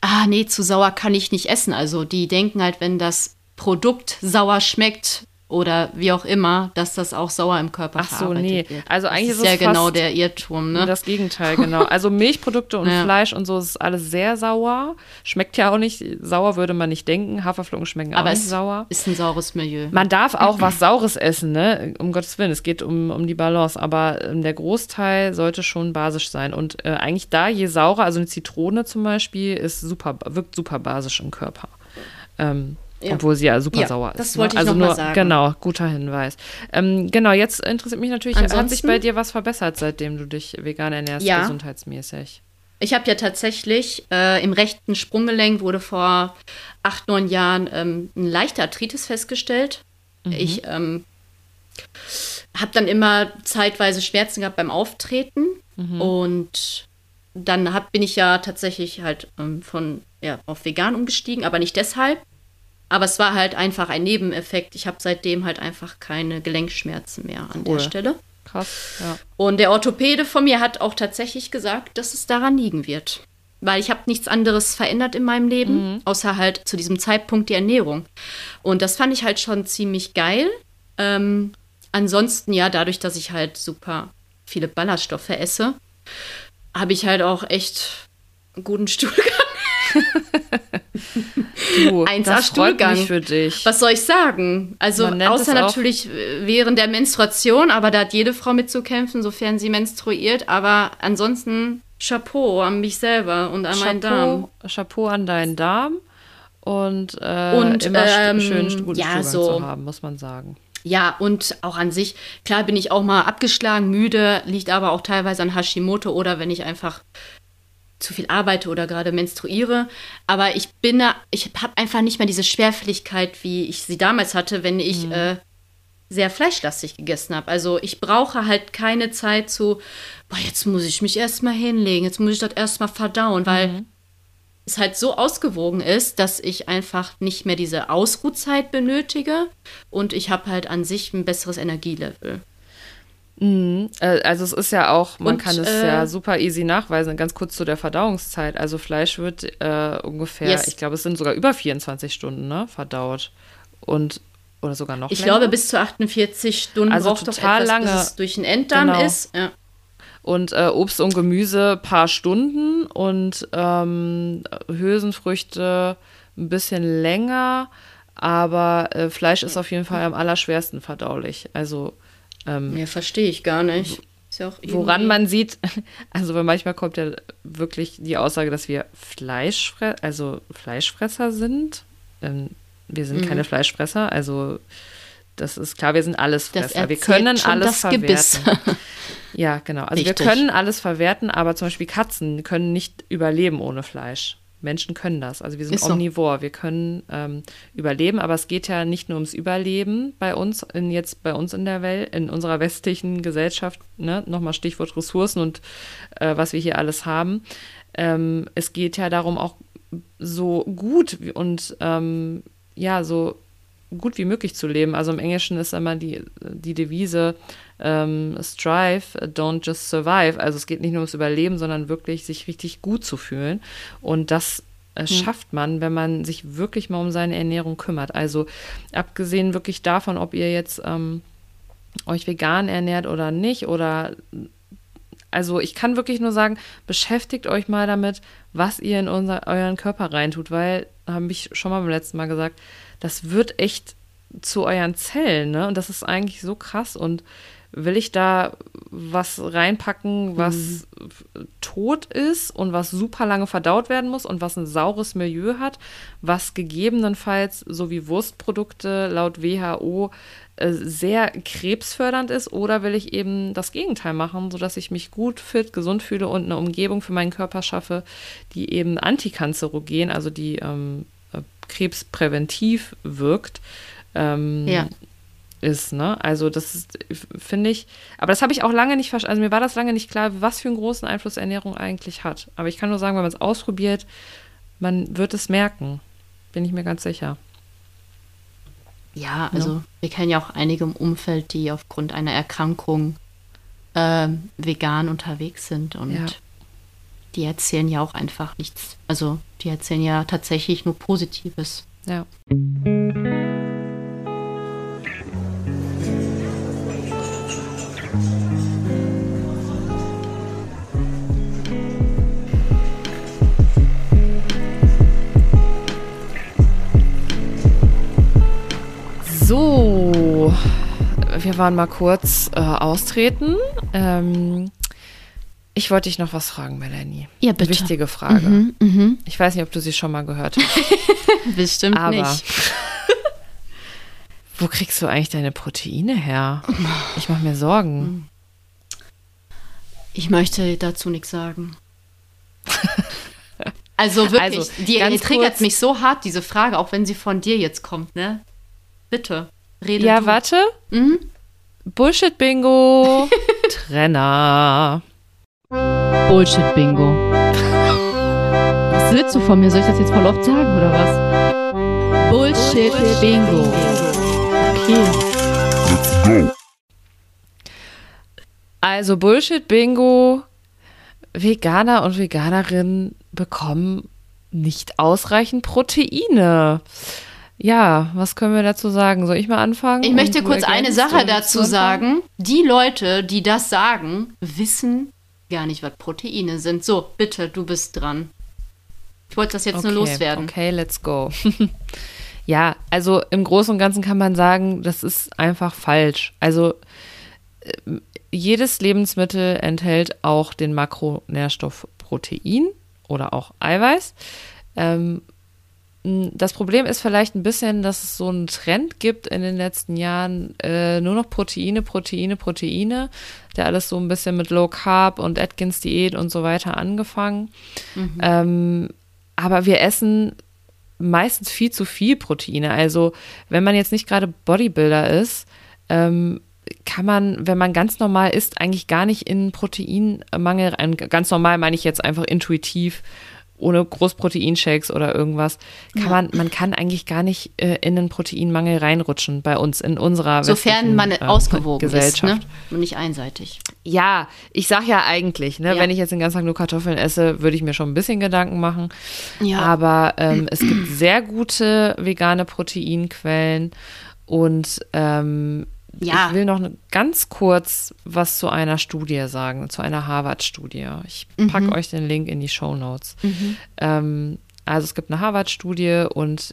ah nee, zu sauer kann ich nicht essen. Also die denken halt, wenn das Produkt sauer schmeckt oder wie auch immer, dass das auch sauer im Körper Ach so, nee. wird. Also eigentlich das ist ist ja es genau fast- der Irrtum, ne? Das Gegenteil, genau. Also Milchprodukte und <laughs> Ja. Fleisch und so ist alles sehr sauer. Schmeckt ja auch nicht. Sauer würde man nicht denken. Haferflocken schmecken Aber auch nicht es sauer. ist ein saures Milieu. Man darf <laughs> auch was Saures essen, ne? Um Gottes Willen, es geht um, um die Balance. Aber ähm, der Großteil sollte schon basisch sein. Und äh, eigentlich da, je saurer, also eine Zitrone zum Beispiel, ist super, wirkt super basisch im Körper. Ähm, Ja. Obwohl sie ja super Ja, sauer ist. das ne? wollte ich also nur, sagen. Genau, guter Hinweis. Ähm, genau, jetzt interessiert mich natürlich, hat sich Ansonsten- bei dir was verbessert, seitdem du dich vegan ernährst, Ja. gesundheitsmäßig? Ich habe ja tatsächlich äh, im rechten Sprunggelenk wurde vor acht, neun Jahren ähm, eine leichte Arthritis festgestellt. Ich ähm, habe dann immer zeitweise Schmerzen gehabt beim Auftreten und dann hab, bin ich ja tatsächlich halt ähm, von ja, auf vegan umgestiegen, aber nicht deshalb. Aber es war halt einfach ein Nebeneffekt. Ich habe seitdem halt einfach keine Gelenkschmerzen mehr an Cool. der Stelle. Krass, ja. Und der Orthopäde von mir hat auch tatsächlich gesagt, dass es daran liegen wird. Weil ich habe nichts anderes verändert in meinem Leben, außer halt zu diesem Zeitpunkt die Ernährung. Und das fand ich halt schon ziemlich geil. Ähm, ansonsten ja, dadurch, dass ich halt super viele Ballaststoffe esse, habe ich halt auch echt einen guten <laughs> Stuhlgang. <laughs> Du, 1A das freut Stuhlgang. für dich. Was soll ich sagen? Also außer natürlich äh, während der Menstruation, aber da hat jede Frau mitzukämpfen, sofern sie menstruiert. Aber ansonsten Chapeau an mich selber und an meinen Darm. Chapeau, Chapeau an deinen Darm und, äh, Und, immer ähm, schön guten ja, Stuhlgang so- zu haben, muss man sagen. Ja, und auch an sich, klar bin ich auch mal abgeschlagen, müde, liegt aber auch teilweise an Hashimoto oder wenn ich einfach zu viel arbeite oder gerade menstruiere. Aber ich bin da, ich habe einfach nicht mehr diese Schwerfälligkeit, wie ich sie damals hatte, wenn ich äh, sehr fleischlastig gegessen habe. Also ich brauche halt keine Zeit zu, boah, jetzt muss ich mich erstmal hinlegen, jetzt muss ich das erstmal verdauen, weil es halt so ausgewogen ist, dass ich einfach nicht mehr diese Ausruhzeit benötige und ich habe halt an sich ein besseres Energielevel. Mhm. Äh, Also es ist ja auch, man Und, kann es äh, ja super easy nachweisen, ganz kurz zu der Verdauungszeit. Also Fleisch wird äh, ungefähr, Yes. ich glaube, es sind sogar über 24 Stunden, ne, verdaut. Und, oder sogar noch Ich länger. glaube, bis zu 48 Stunden Also braucht total etwas, lange. bis es durch den Enddarm Genau. ist. Ja. Und äh, Obst und Gemüse paar Stunden und ähm, Hülsenfrüchte ein bisschen länger, aber äh, Fleisch ist auf jeden Fall am allerschwersten verdaulich. Also ähm, Mehr verstehe ich gar nicht. Ist ja auch woran man sieht, <laughs> also weil manchmal kommt ja wirklich die Aussage, dass wir Fleischfre also Fleischfresser sind. Ähm, wir sind Mhm. keine Fleischfresser, also das ist klar, wir sind alles Fresser. Wir können alles das Gebiss. verwerten. <laughs> Ja, genau. Also Richtig. wir können alles verwerten, aber zum Beispiel Katzen können nicht überleben ohne Fleisch. Menschen können das. Also wir sind so. omnivor. Wir können ähm, überleben, aber es geht ja nicht nur ums Überleben bei uns, in jetzt bei uns in der Welt, in unserer westlichen Gesellschaft, ne? nochmal Stichwort Ressourcen und äh, was wir hier alles haben. Ähm, es geht ja darum, auch so gut wie- und ähm, ja, so gut wie möglich zu leben. Also im Englischen ist immer die, die Devise ähm, Strive, don't just survive. Also es geht nicht nur ums Überleben, sondern wirklich sich richtig gut zu fühlen. Und das äh, schafft man, wenn man sich wirklich mal um seine Ernährung kümmert. Also abgesehen wirklich davon, ob ihr jetzt ähm, euch vegan ernährt oder nicht oder also ich kann wirklich nur sagen, beschäftigt euch mal damit, was ihr in unser, euren Körper reintut, weil, habe ich schon mal beim letzten Mal gesagt, das wird echt zu euren Zellen, ne? Und das ist eigentlich so krass. Und will ich da was reinpacken, was f- tot ist und was super lange verdaut werden muss und was ein saures Milieu hat, was gegebenenfalls, so wie Wurstprodukte laut WHO, äh, sehr krebsfördernd ist? Oder will ich eben das Gegenteil machen, sodass ich mich gut, fit, gesund fühle und eine Umgebung für meinen Körper schaffe, die eben antikanzerogen, also die ähm, äh, krebspräventiv wirkt, ähm, Ja. Ist, ne? Also das finde ich, aber das habe ich auch lange nicht verstanden, also mir war das lange nicht klar, was für einen großen Einfluss Ernährung eigentlich hat. Aber ich kann nur sagen, wenn man es ausprobiert, man wird es merken, bin ich mir ganz sicher. Ja, also wir kennen ja auch einige im Umfeld, die aufgrund einer Erkrankung ähm, vegan unterwegs sind und Ja. die erzählen ja auch einfach nichts. Also die erzählen ja tatsächlich nur Positives. Ja. Wir waren mal kurz äh, austreten. Ähm, ich wollte dich noch was fragen, Melanie. Ja, bitte. Wichtige Frage. Mhm, mhm. Ich weiß nicht, ob du sie schon mal gehört hast. <laughs> Bestimmt Aber nicht. <laughs> wo kriegst du eigentlich deine Proteine her? Ich mache mir Sorgen. Ich möchte dazu nichts sagen. <laughs> Also wirklich, Also, die, die triggert mich so hart, diese Frage, auch wenn sie von dir jetzt kommt, ne? Bitte, rede Ja, du. warte. Mhm. Bullshit-Bingo. <laughs> Trenner. Bullshit-Bingo. Was willst du von mir? Soll ich das jetzt voll oft sagen oder was? Bullshit-Bingo. Okay. Also Bullshit-Bingo. Veganer und Veganerinnen bekommen nicht ausreichend Proteine. Ja, was können wir dazu sagen? Soll ich mal anfangen? Ich möchte kurz eine Sache dazu sagen. Die Leute, die das sagen, wissen gar nicht, was Proteine sind. So, bitte, du bist dran. Ich wollte das jetzt okay, nur loswerden. Okay, let's go. <laughs> ja, also im Großen und Ganzen kann man sagen, das ist einfach falsch. Also äh, jedes Lebensmittel enthält auch den Makronährstoff Protein oder auch Eiweiß. Ähm, das Problem ist vielleicht ein bisschen, dass es so einen Trend gibt in den letzten Jahren, äh, nur noch Proteine, Proteine, Proteine, der alles so ein bisschen mit Low Carb und Atkins Diät und so weiter angefangen. Mhm. Ähm, aber wir essen meistens viel zu viel Proteine. Also wenn man jetzt nicht gerade Bodybuilder ist, ähm, kann man, wenn man ganz normal isst, eigentlich gar nicht in Proteinmangel rein. Ganz normal meine ich jetzt einfach intuitiv ohne Großproteinshakes oder irgendwas, kann ja. man, man kann eigentlich gar nicht äh, in einen Proteinmangel reinrutschen bei uns in unserer Sofern man äh, ausgewogen Gesellschaft. ist, ne? Und nicht einseitig. Ja, ich sag ja eigentlich, ne, ja. wenn ich jetzt den ganzen Tag nur Kartoffeln esse, würde ich mir schon ein bisschen Gedanken machen. Ja. Aber ähm, <clears throat> es gibt sehr gute vegane Proteinquellen und ähm, ja. Ich will noch ganz kurz was zu einer Studie sagen, zu einer Harvard-Studie. Ich packe mhm. euch den Link in die Show Notes. Mhm. Ähm, also es gibt eine Harvard-Studie und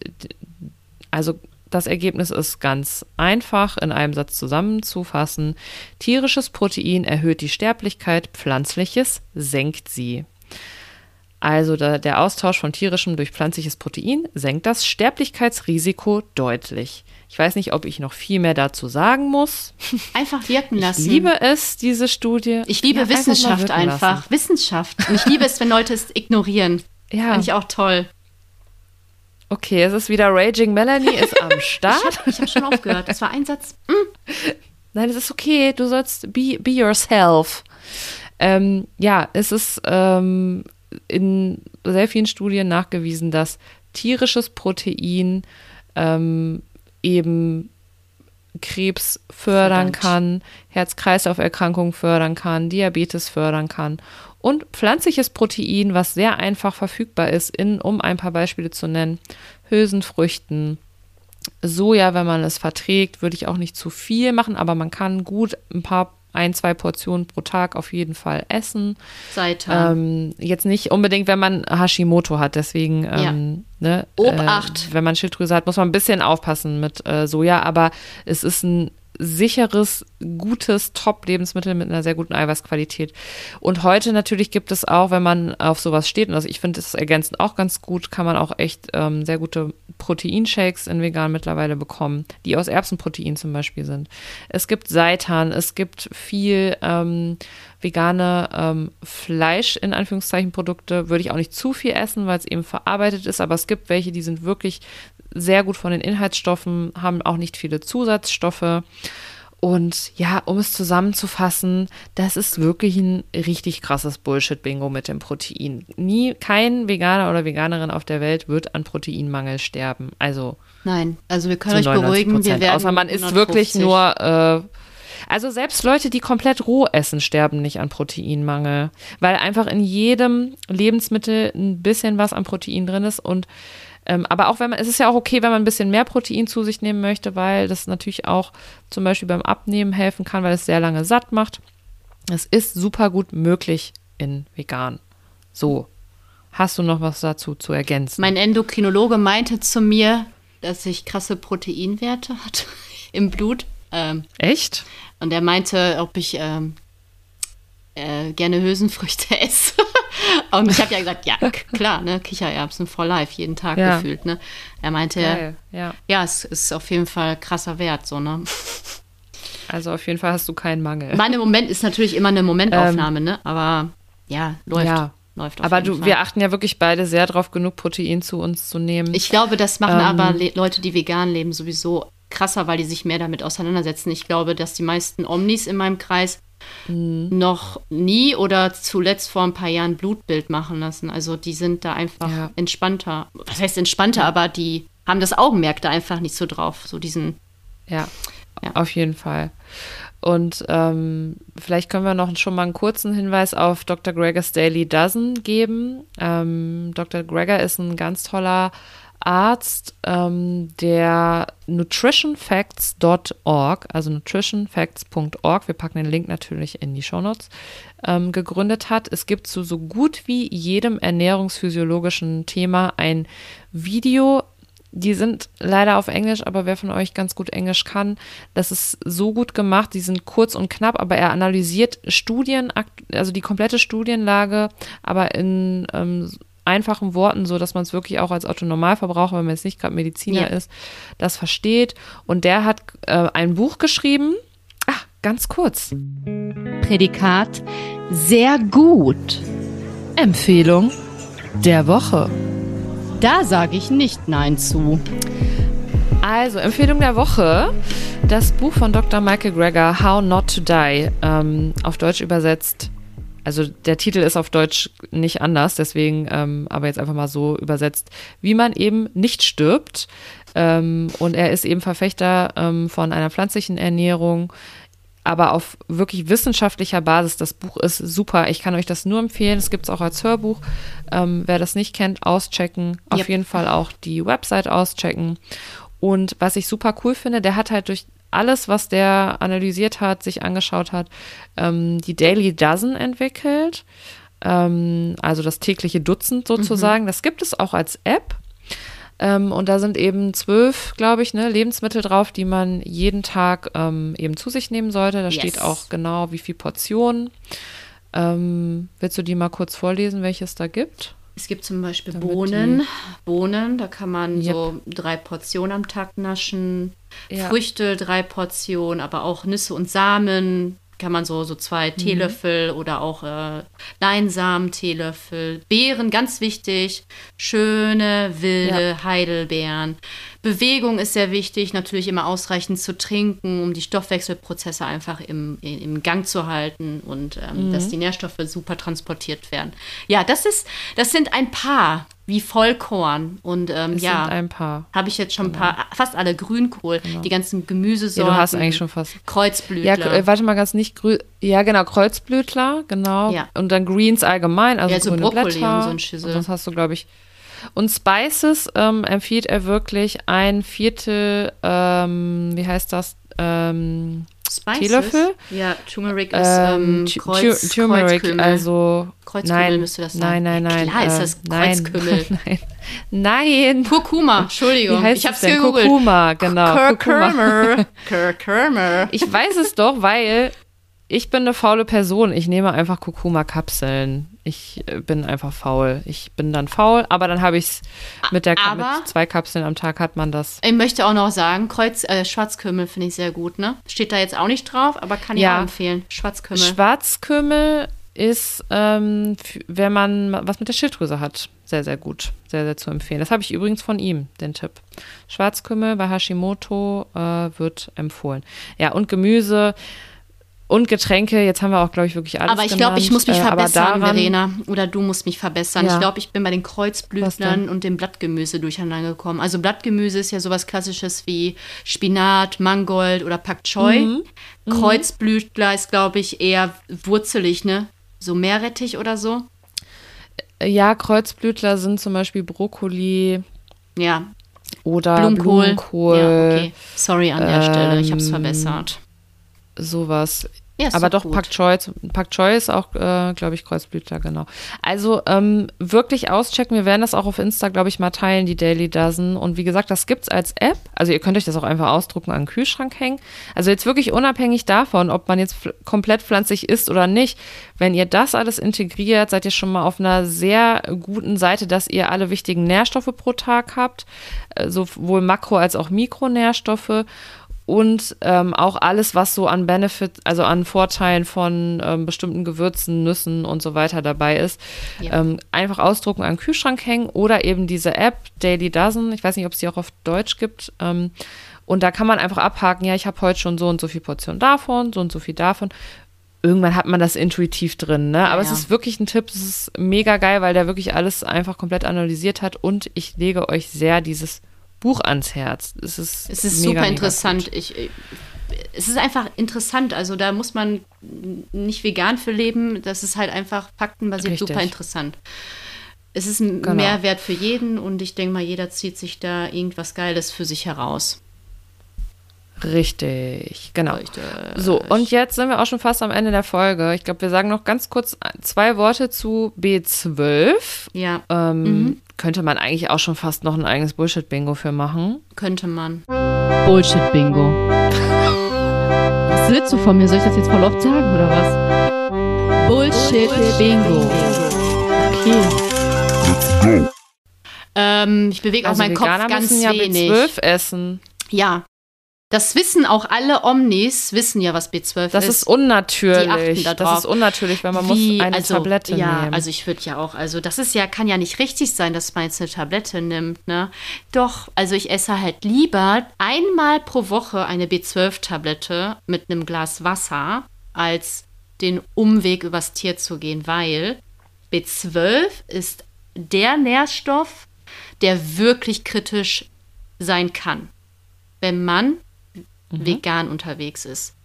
also das Ergebnis ist ganz einfach in einem Satz zusammenzufassen. Tierisches Protein erhöht die Sterblichkeit, pflanzliches senkt sie. Also der, der Austausch von tierischem durch pflanzliches Protein senkt das Sterblichkeitsrisiko deutlich. Ich weiß nicht, ob ich noch viel mehr dazu sagen muss. <laughs> Einfach wirken lassen. Ich liebe es, diese Studie. Ich liebe ja, Wissenschaft einfach. einfach. Wissenschaft. Und ich liebe es, wenn Leute es ignorieren. <laughs> Ja. Finde ich auch toll. Okay, es ist wieder Raging Melanie ist am <laughs> Start. ich habe hab schon aufgehört. Das war ein Satz. Mm. Nein, es ist okay. Du sollst be, be yourself. Ähm, ja, es ist ähm, in sehr vielen Studien nachgewiesen, dass tierisches Protein ähm, eben Krebs fördern kann, Herz-Kreislauf-Erkrankungen fördern kann, Diabetes fördern kann. Und pflanzliches Protein, was sehr einfach verfügbar ist, in, um ein paar Beispiele zu nennen, Hülsenfrüchten, Soja, wenn man es verträgt, würde ich auch nicht zu viel machen, aber man kann gut ein paar ein, zwei Portionen pro Tag auf jeden Fall essen. Seitan. Ähm, jetzt nicht unbedingt, wenn man Hashimoto hat, deswegen ähm, ja. ne, Obacht. Äh, wenn man Schilddrüse hat, muss man ein bisschen aufpassen mit äh, Soja, aber es ist ein sicheres, gutes Top-Lebensmittel mit einer sehr guten Eiweißqualität. Und heute natürlich gibt es auch, wenn man auf sowas steht, und also ich finde das ergänzend auch ganz gut, kann man auch echt ähm, sehr gute Proteinshakes in vegan mittlerweile bekommen, die aus Erbsenprotein zum Beispiel sind. Es gibt Seitan, es gibt viel ähm, vegane ähm, Fleisch, in Anführungszeichen, Produkte. Würde ich auch nicht zu viel essen, weil es eben verarbeitet ist, aber es gibt welche, die sind wirklich sehr gut von den Inhaltsstoffen, haben auch nicht viele Zusatzstoffe. Und ja, um es zusammenzufassen, das ist wirklich ein richtig krasses Bullshit-Bingo mit dem Protein. Nie, kein Veganer oder Veganerin auf der Welt wird an Proteinmangel sterben. Also. Nein, also wir können euch beruhigen, wir werden. Außer man ist wirklich nur. Äh, also selbst Leute, die komplett roh essen, sterben nicht an Proteinmangel, weil einfach in jedem Lebensmittel ein bisschen was an Protein drin ist und ähm, aber auch wenn man, es ist ja auch okay, wenn man ein bisschen mehr Protein zu sich nehmen möchte, weil das natürlich auch zum Beispiel beim Abnehmen helfen kann, weil es sehr lange satt macht. Es ist super gut möglich in vegan. So. Hast du noch was dazu zu ergänzen? Mein Endokrinologe meinte zu mir, dass ich krasse Proteinwerte hatte <laughs> im Blut. Ähm, Echt? Und er meinte, ob ich ähm, äh, gerne Hülsenfrüchte <laughs> esse. Und ich habe ja gesagt, ja, klar, ne, Kichererbsen for life, jeden Tag ja. gefühlt, ne. Er meinte, Geil, ja. ja, es ist auf jeden Fall krasser Wert, so, ne. Also auf jeden Fall hast du keinen Mangel. Meine Moment ist natürlich immer eine Momentaufnahme, ähm, ne, aber ja, läuft. Ja. Läuft aber du, Fall. wir achten ja wirklich beide sehr darauf, genug Protein zu uns zu nehmen. Ich glaube, das machen ähm, aber Le Leute, die vegan leben, sowieso krasser, weil die sich mehr damit auseinandersetzen. Ich glaube, dass die meisten Omnis in meinem Kreis mhm. noch nie oder zuletzt vor ein paar Jahren Blutbild machen lassen. Also die sind da einfach ja. entspannter. Was heißt entspannter, aber die haben das Augenmerk da einfach nicht so drauf. So diesen. Ja, ja. auf jeden Fall. Und ähm, vielleicht können wir noch schon mal einen kurzen Hinweis auf Dr. Gregor's Daily Dozen geben. Ähm, Dr. Gregor ist ein ganz toller Arzt, ähm, der nutritionfacts.org, also nutritionfacts.org, wir packen den Link natürlich in die Shownotes, ähm, gegründet hat. Es gibt zu so gut wie jedem ernährungsphysiologischen Thema ein Video. Die sind leider auf Englisch, aber wer von euch ganz gut Englisch kann, das ist so gut gemacht. Die sind kurz und knapp, aber er analysiert Studien, also die komplette Studienlage, aber in ähm, einfachen Worten, so dass man es wirklich auch als Autonormalverbraucher, wenn man jetzt nicht gerade Mediziner ja. ist, das versteht. Und der hat äh, ein Buch geschrieben. Ach, ganz kurz. Prädikat sehr gut. Empfehlung der Woche. Da sage ich nicht Nein zu. Also, Empfehlung der Woche. Das Buch von Dr. Michael Greger, How Not to Die, ähm, auf Deutsch übersetzt also der Titel ist auf Deutsch nicht anders, deswegen ähm, aber jetzt einfach mal so übersetzt, wie man eben nicht stirbt. Ähm, und er ist eben Verfechter ähm, von einer pflanzlichen Ernährung, aber auf wirklich wissenschaftlicher Basis. Das Buch ist super. Ich kann euch das nur empfehlen. Es gibt es auch als Hörbuch. Ähm, wer das nicht kennt, auschecken. Auf yep. jeden Fall auch die Website auschecken. Und was ich super cool finde, der hat halt durch alles, was der analysiert hat, sich angeschaut hat, ähm, die Daily Dozen entwickelt. Ähm, also das tägliche Dutzend sozusagen. Mhm. Das gibt es auch als App. Ähm, und da sind eben zwölf, glaube ich, ne, Lebensmittel drauf, die man jeden Tag ähm, eben zu sich nehmen sollte. Da yes. steht auch genau, wie viel Portionen. Ähm, willst du die mal kurz vorlesen, welches da gibt? Es gibt zum Beispiel Damit Bohnen. Bohnen, da kann man yep. so drei Portionen am Tag naschen. Ja. Früchte, drei Portionen, aber auch Nüsse und Samen, kann man so, so zwei mhm. Teelöffel oder auch äh, Leinsamen, Teelöffel. Beeren, ganz wichtig. Schöne, wilde ja. Heidelbeeren. Bewegung ist sehr wichtig, natürlich immer ausreichend zu trinken, um die Stoffwechselprozesse einfach im, im Gang zu halten und ähm, mhm. dass die Nährstoffe super transportiert werden. Ja, das ist, das sind ein paar wie Vollkorn und ähm, es ja, sind ein paar. Habe ich jetzt schon genau. ein paar, fast alle Grünkohl, genau. die ganzen Gemüsesorten. Ja, du hast eigentlich schon fast Kreuzblütler. Ja, äh, warte mal ganz nicht grün. Ja, genau Kreuzblütler, genau. Ja. Und dann Greens allgemein, also ja, so grüne Brokkoli Blätter. Und so ein Schüssel. Und das hast du, glaube ich, und Spices ähm, empfiehlt er wirklich ein Viertel, ähm, wie heißt das? Ähm, Spices? Teelöffel. Ja, Turmeric ist ähm, ähm Kreuz, Turmeric, Kreuzkümmel. also Kreuzkümmel nein, müsste das sein. Nein, nein, nein. Klar ist das Kreuzkümmel. <laughs> Nein, nein. Kurkuma, Entschuldigung. Wie heißt ich hab's gegoogelt. Kurkuma, genau. Kurkuma. Kurkuma. <laughs> Ich weiß es doch, weil ich bin eine faule Person. Ich nehme einfach Kurkuma-Kapseln. Ich äh, bin einfach faul. Ich bin dann faul, aber dann habe ich es mit der aber mit zwei Kapseln am Tag hat man das. Ich möchte auch noch sagen, Kreuz, äh, Schwarzkümmel finde ich sehr gut, ne? Steht da jetzt auch nicht drauf, aber kann ich ja. auch empfehlen. Schwarzkümmel. Schwarzkümmel ist, ähm, wenn man was mit der Schilddrüse hat, sehr, sehr gut. Sehr, sehr zu empfehlen. Das habe ich übrigens von ihm, den Tipp. Schwarzkümmel bei Hashimoto äh, wird empfohlen. Ja, und Gemüse und Getränke. Jetzt haben wir auch, glaube ich, wirklich alles Aber ich glaube, ich muss mich äh, verbessern, daran, Verena. Oder du musst mich verbessern. Ja. Ich glaube, ich bin bei den Kreuzblütlern und dem Blattgemüse durcheinander gekommen. Also Blattgemüse ist ja sowas Klassisches wie Spinat, Mangold oder Pak Choi. Mhm. mhm. Kreuzblütler ist, glaube ich, eher wurzelig, ne? So Meerrettich oder so. Ja, Kreuzblütler sind zum Beispiel Brokkoli. Ja. Oder Blumenkohl. Blumenkohl. Ja, okay. Sorry an der ähm, Stelle, ich habe es verbessert. Sowas. Ja, aber doch, doch Pak Choi, Pak Choi ist auch, äh, glaube ich, Kreuzblütler, genau. Also ähm, wirklich auschecken. Wir werden das auch auf Insta, glaube ich, mal teilen, die Daily Dozen. Und wie gesagt, das gibt es als App. Also ihr könnt euch das auch einfach ausdrucken, an den Kühlschrank hängen. Also jetzt wirklich unabhängig davon, ob man jetzt komplett pflanzlich isst oder nicht. Wenn ihr das alles integriert, seid ihr schon mal auf einer sehr guten Seite, dass ihr alle wichtigen Nährstoffe pro Tag habt. Äh, sowohl Makro- als auch Mikronährstoffe und ähm, auch alles, was so an Benefit, also an Vorteilen von ähm, bestimmten Gewürzen, Nüssen und so weiter dabei ist, ja. ähm, einfach ausdrucken, an den Kühlschrank hängen oder eben diese App Daily Dozen. Ich weiß nicht, ob es die auch auf Deutsch gibt. Ähm, und da kann man einfach abhaken, ja, ich habe heute schon so und so viel Portionen davon, so und so viel davon. Irgendwann hat man das intuitiv drin, ne? Aber ja, es ist wirklich ein Tipp, es ist mega geil, weil der wirklich alles einfach komplett analysiert hat und ich lege euch sehr dieses Buch ans Herz. Es ist, es ist mega, super interessant. Ich, es ist einfach interessant. Also da muss man nicht vegan für leben. Das ist halt einfach faktenbasiert Richtig. super interessant. es ist ein genau. Mehrwert für jeden und ich denke mal, jeder zieht sich da irgendwas Geiles für sich heraus. Richtig, genau. Richtig. So, und jetzt sind wir auch schon fast am Ende der Folge. Ich glaube, wir sagen noch ganz kurz zwei Worte zu B12. Ja. Ähm, mhm. Könnte man eigentlich auch schon fast noch ein eigenes Bullshit-Bingo für machen? Könnte man. Bullshit-Bingo. Was willst du von mir? Soll ich das jetzt voll oft sagen oder was? Bullshit-Bingo. Okay. Let's go. Ähm, ich bewege also auch meinen Kopf ganz müssen ja wenig. B12 essen. Ja, das wissen auch alle Omnis, wissen ja, was B12 das ist. Das ist unnatürlich. Da das ist unnatürlich, weil man Wie, muss eine also, Tablette ja, nehmen. also ich würde ja auch, also das ist ja, kann ja nicht richtig sein, dass man jetzt eine Tablette nimmt, ne? Doch, also ich esse halt lieber einmal pro Woche eine B12-Tablette mit einem Glas Wasser, als den Umweg übers Tier zu gehen, weil B12 ist der Nährstoff, der wirklich kritisch sein kann, wenn man mhm. vegan unterwegs ist.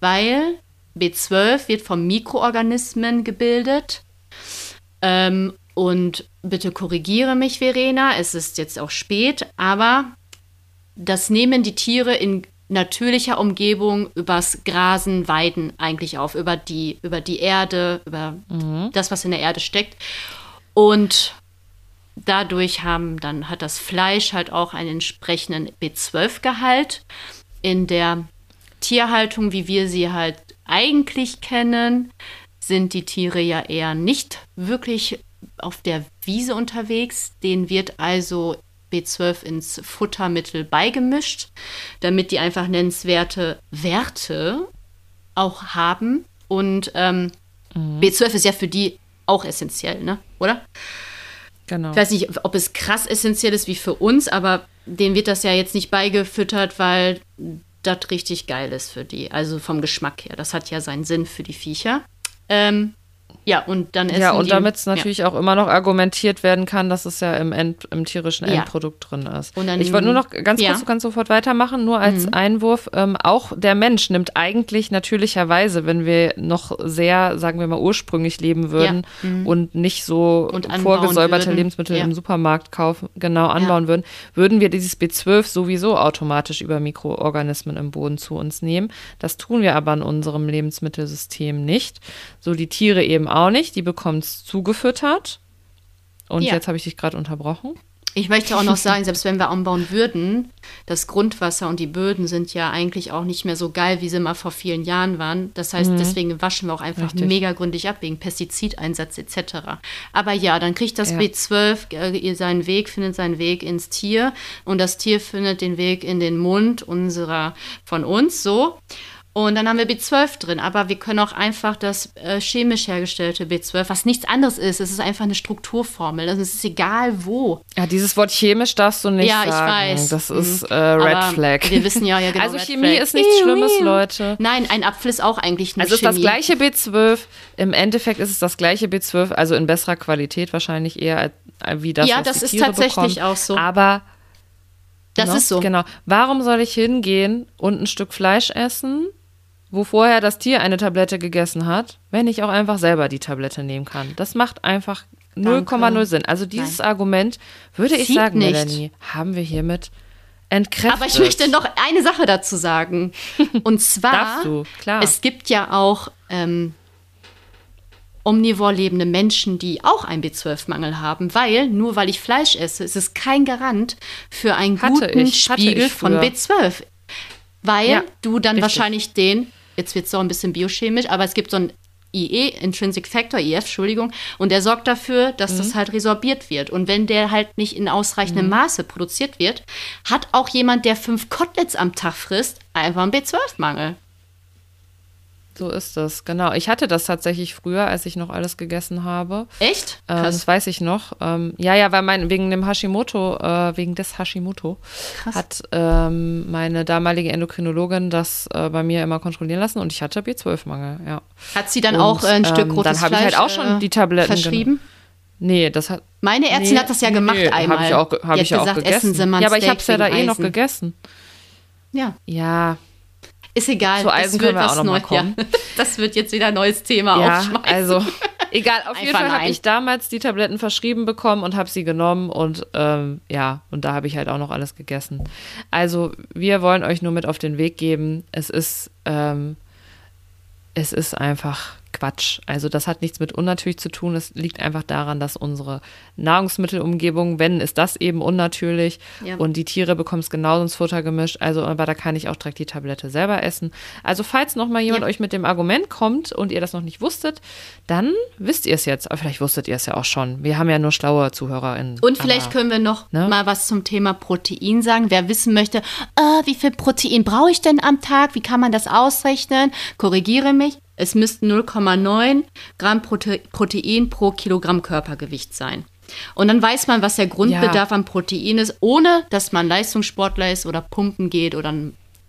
Weil B12 wird von Mikroorganismen gebildet. Ähm, und bitte korrigiere mich, Verena, es ist jetzt auch spät, aber das nehmen die Tiere in natürlicher Umgebung übers Grasen, Weiden eigentlich auf, über die, über die Erde, über mhm. das, was in der Erde steckt. Und dadurch haben dann hat das Fleisch halt auch einen entsprechenden B12-Gehalt in der Tierhaltung, wie wir sie halt eigentlich kennen, sind die Tiere ja eher nicht wirklich auf der Wiese unterwegs. Denen wird also B12 ins Futtermittel beigemischt, damit die einfach nennenswerte Werte auch haben. Und ähm, mhm. B12 ist ja für die auch essentiell, ne? Oder? Genau. Ich weiß nicht, ob es krass essentiell ist wie für uns, aber denen wird das ja jetzt nicht beigefüttert, weil das richtig geil ist für die. Also vom Geschmack her. Das hat ja seinen Sinn für die Viecher. Ähm, ja, und dann essen Ja, und damit es natürlich ja. auch immer noch argumentiert werden kann, dass es ja im, End, im tierischen Endprodukt ja. drin ist. Dann, ich wollte nur noch ganz ja. kurz, du kannst sofort weitermachen, nur als mhm. Einwurf. Ähm, auch der Mensch nimmt eigentlich natürlicherweise, wenn wir noch sehr, sagen wir mal, ursprünglich leben würden mhm. und nicht so und vorgesäuberte würden. Lebensmittel im Supermarkt kaufen, genau anbauen würden, würden wir dieses B12 sowieso automatisch über Mikroorganismen im Boden zu uns nehmen. Das tun wir aber in unserem Lebensmittelsystem nicht. So die Tiere eben auch nicht. Die bekommt es zugefüttert. Und ja. jetzt habe ich dich gerade unterbrochen. Ich möchte auch noch <laughs> sagen, selbst wenn wir anbauen würden, das Grundwasser und die Böden sind ja eigentlich auch nicht mehr so geil, wie sie mal vor vielen Jahren waren. Das heißt, mhm. deswegen waschen wir auch einfach Richtig. mega gründlich ab, wegen Pestizideinsatz etc. Aber ja, dann kriegt das ja. B12 äh, seinen Weg, findet seinen Weg ins Tier und das Tier findet den Weg in den Mund unserer von uns so. Und dann haben wir B12 drin, aber wir können auch einfach das äh, chemisch hergestellte B12, was nichts anderes ist. Es ist einfach eine Strukturformel. Also es ist egal wo. Ja, dieses Wort chemisch darfst du nicht ja, sagen. Ja, ich weiß. Das ist äh, Red aber Flag. Wir wissen ja, ja <laughs> genau. Also Red Chemie Flag. ist nichts Schlimmes, Leute. Nein, ein Apfel ist auch eigentlich nur Also es ist das gleiche B12. Im Endeffekt ist es das gleiche B12, also in besserer Qualität wahrscheinlich eher äh, wie das, ja, was das die Tiere ist tatsächlich bekommen. auch so. Aber das no? ist so. Genau. Warum soll ich hingehen und ein Stück Fleisch essen? Wo vorher das Tier eine Tablette gegessen hat, wenn ich auch einfach selber die Tablette nehmen kann. Das macht einfach 0,0 Sinn. Also dieses Nein. Argument würde ich sagen, nicht. Melanie, haben wir hiermit entkräftet. Aber ich möchte noch eine Sache dazu sagen. <laughs> Und zwar, du, es gibt ja auch ähm, omnivor lebende Menschen, die auch einen B12-Mangel haben, weil nur weil ich Fleisch esse, ist es kein Garant für einen hatte guten ich, Spiegel von B12. Weil ja, du dann richtig. wahrscheinlich den jetzt wird es so ein bisschen biochemisch, aber es gibt so ein IE, Intrinsic Factor, IF, Entschuldigung, und der sorgt dafür, dass mhm. das halt resorbiert wird. Und wenn der halt nicht in ausreichendem mhm. Maße produziert wird, hat auch jemand, der fünf Koteletts am Tag frisst, einfach einen B12-Mangel. So ist das, genau. Ich hatte das tatsächlich früher, als ich noch alles gegessen habe. Echt? Ähm, das weiß ich noch. Ähm, ja, ja, weil mein, wegen dem Hashimoto, äh, wegen des Hashimoto, Krass. hat ähm, meine damalige Endokrinologin das äh, bei mir immer kontrollieren lassen und ich hatte B12-Mangel, ja. Hat sie dann und, auch äh, ein Stück ähm, rotes Dann habe ich halt auch schon die Tabletten verschrieben? Nee, das hat. Meine Ärztin nee, hat das ja gemacht nee, einmal. Habe ich auch, hab ich gesagt, auch gegessen. ja, aber ich habe es ja da eh noch gegessen. Ja. Ja, ist egal. Zu Eisen können wir auch mal kommen. Ja, <laughs> das wird jetzt wieder ein neues Thema ja, aufschmeißen. Also Egal, auf jeden Fall habe ich damals die Tabletten verschrieben bekommen und habe sie genommen und ähm, ja, und da habe ich halt auch noch alles gegessen. Also wir wollen euch nur mit auf den Weg geben. Es ist, ähm, es ist einfach Quatsch. Also das hat nichts mit unnatürlich zu tun. Es liegt einfach daran, dass unsere Nahrungsmittelumgebung, wenn ist das eben unnatürlich ja. und die Tiere bekommen es genauso ins Futter gemischt. Also aber da kann ich auch direkt die Tablette selber essen. Also falls noch mal jemand ja. euch mit dem Argument kommt und ihr das noch nicht wusstet, dann wisst ihr es jetzt. Aber vielleicht wusstet ihr es ja auch schon. Wir haben ja nur schlaue ZuhörerInnen. Und vielleicht aber, können wir noch ne? mal was zum Thema Protein sagen. Wer wissen möchte, oh, wie viel Protein brauche ich denn am Tag? Wie kann man das ausrechnen? Korrigiere mich. Es müssten 0,9 Gramm Prote Protein pro Kilogramm Körpergewicht sein. Und dann weiß man, was der Grundbedarf ja. an Protein ist, ohne dass man Leistungssportler ist oder pumpen geht oder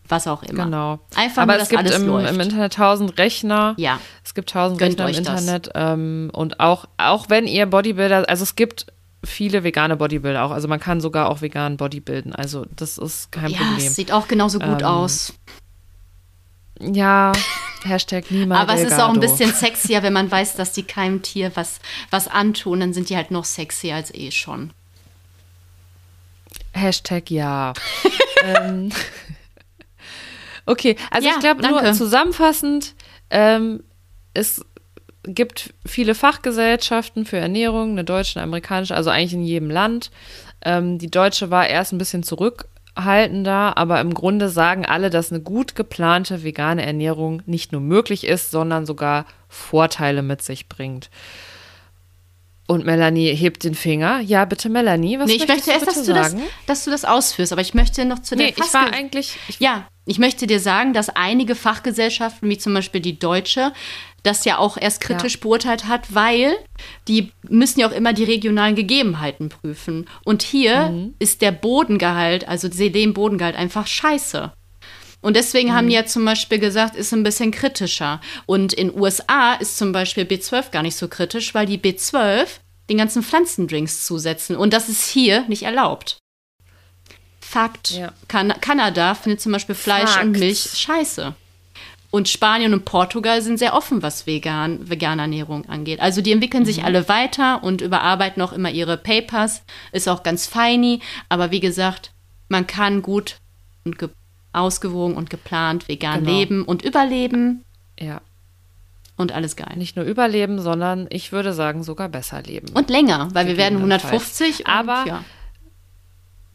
was auch immer. Genau. Einfach Aber nur, es gibt im, im, Internet tausend Rechner. Ja. Es gibt tausend Rechner im Internet. Ähm, und auch, auch wenn ihr Bodybuilder, also es gibt viele vegane Bodybuilder auch. Also man kann sogar auch vegan bodybuilden. Also das ist kein ja, Problem. Ja, sieht auch genauso gut ähm, aus. Ja, <laughs> Hashtag niemals. Aber es ist auch ein bisschen sexier, wenn man weiß, dass die keinem Tier was, was antun, dann sind die halt noch sexier als eh schon. Hashtag ja. <laughs> ähm, okay, also ja, ich glaube nur zusammenfassend, ähm, es gibt viele Fachgesellschaften für Ernährung, eine deutsche, eine amerikanische, also eigentlich in jedem Land. Ähm, die deutsche war erst ein bisschen zurück haltender, aber im Grunde sagen alle, dass eine gut geplante vegane Ernährung nicht nur möglich ist, sondern sogar Vorteile mit sich bringt. Und Melanie hebt den Finger. Ja, bitte, Melanie, was nee, ich möchte erst, dass du, das, dass du das ausführst, aber ich möchte noch zu der nee, ich war eigentlich. Ich ja, ich möchte dir sagen, dass einige Fachgesellschaften, wie zum Beispiel die Deutsche, das ja auch erst kritisch ja. beurteilt hat, weil die müssen ja auch immer die regionalen Gegebenheiten prüfen. Und hier mhm. ist der Bodengehalt, also Selen-Bodengehalt, einfach scheiße. Und deswegen mhm. haben die ja zum Beispiel gesagt, ist ein bisschen kritischer. Und in USA ist zum Beispiel B12 gar nicht so kritisch, weil die B12 den ganzen Pflanzendrinks zusetzen. Und das ist hier nicht erlaubt. Fakt. Ja. kan Kanada findet zum Beispiel Fleisch Fakt. und Milch scheiße. Und Spanien und Portugal sind sehr offen, was vegan, vegane Ernährung angeht. Also die entwickeln mhm. sich alle weiter und überarbeiten auch immer ihre Papers. Ist auch ganz feini. Aber wie gesagt, man kann gut und ausgewogen und geplant vegan genau. leben und überleben. Ja. Und alles geil. Nicht nur überleben, sondern ich würde sagen sogar besser leben. Und länger, weil wir werden 150. Aber ja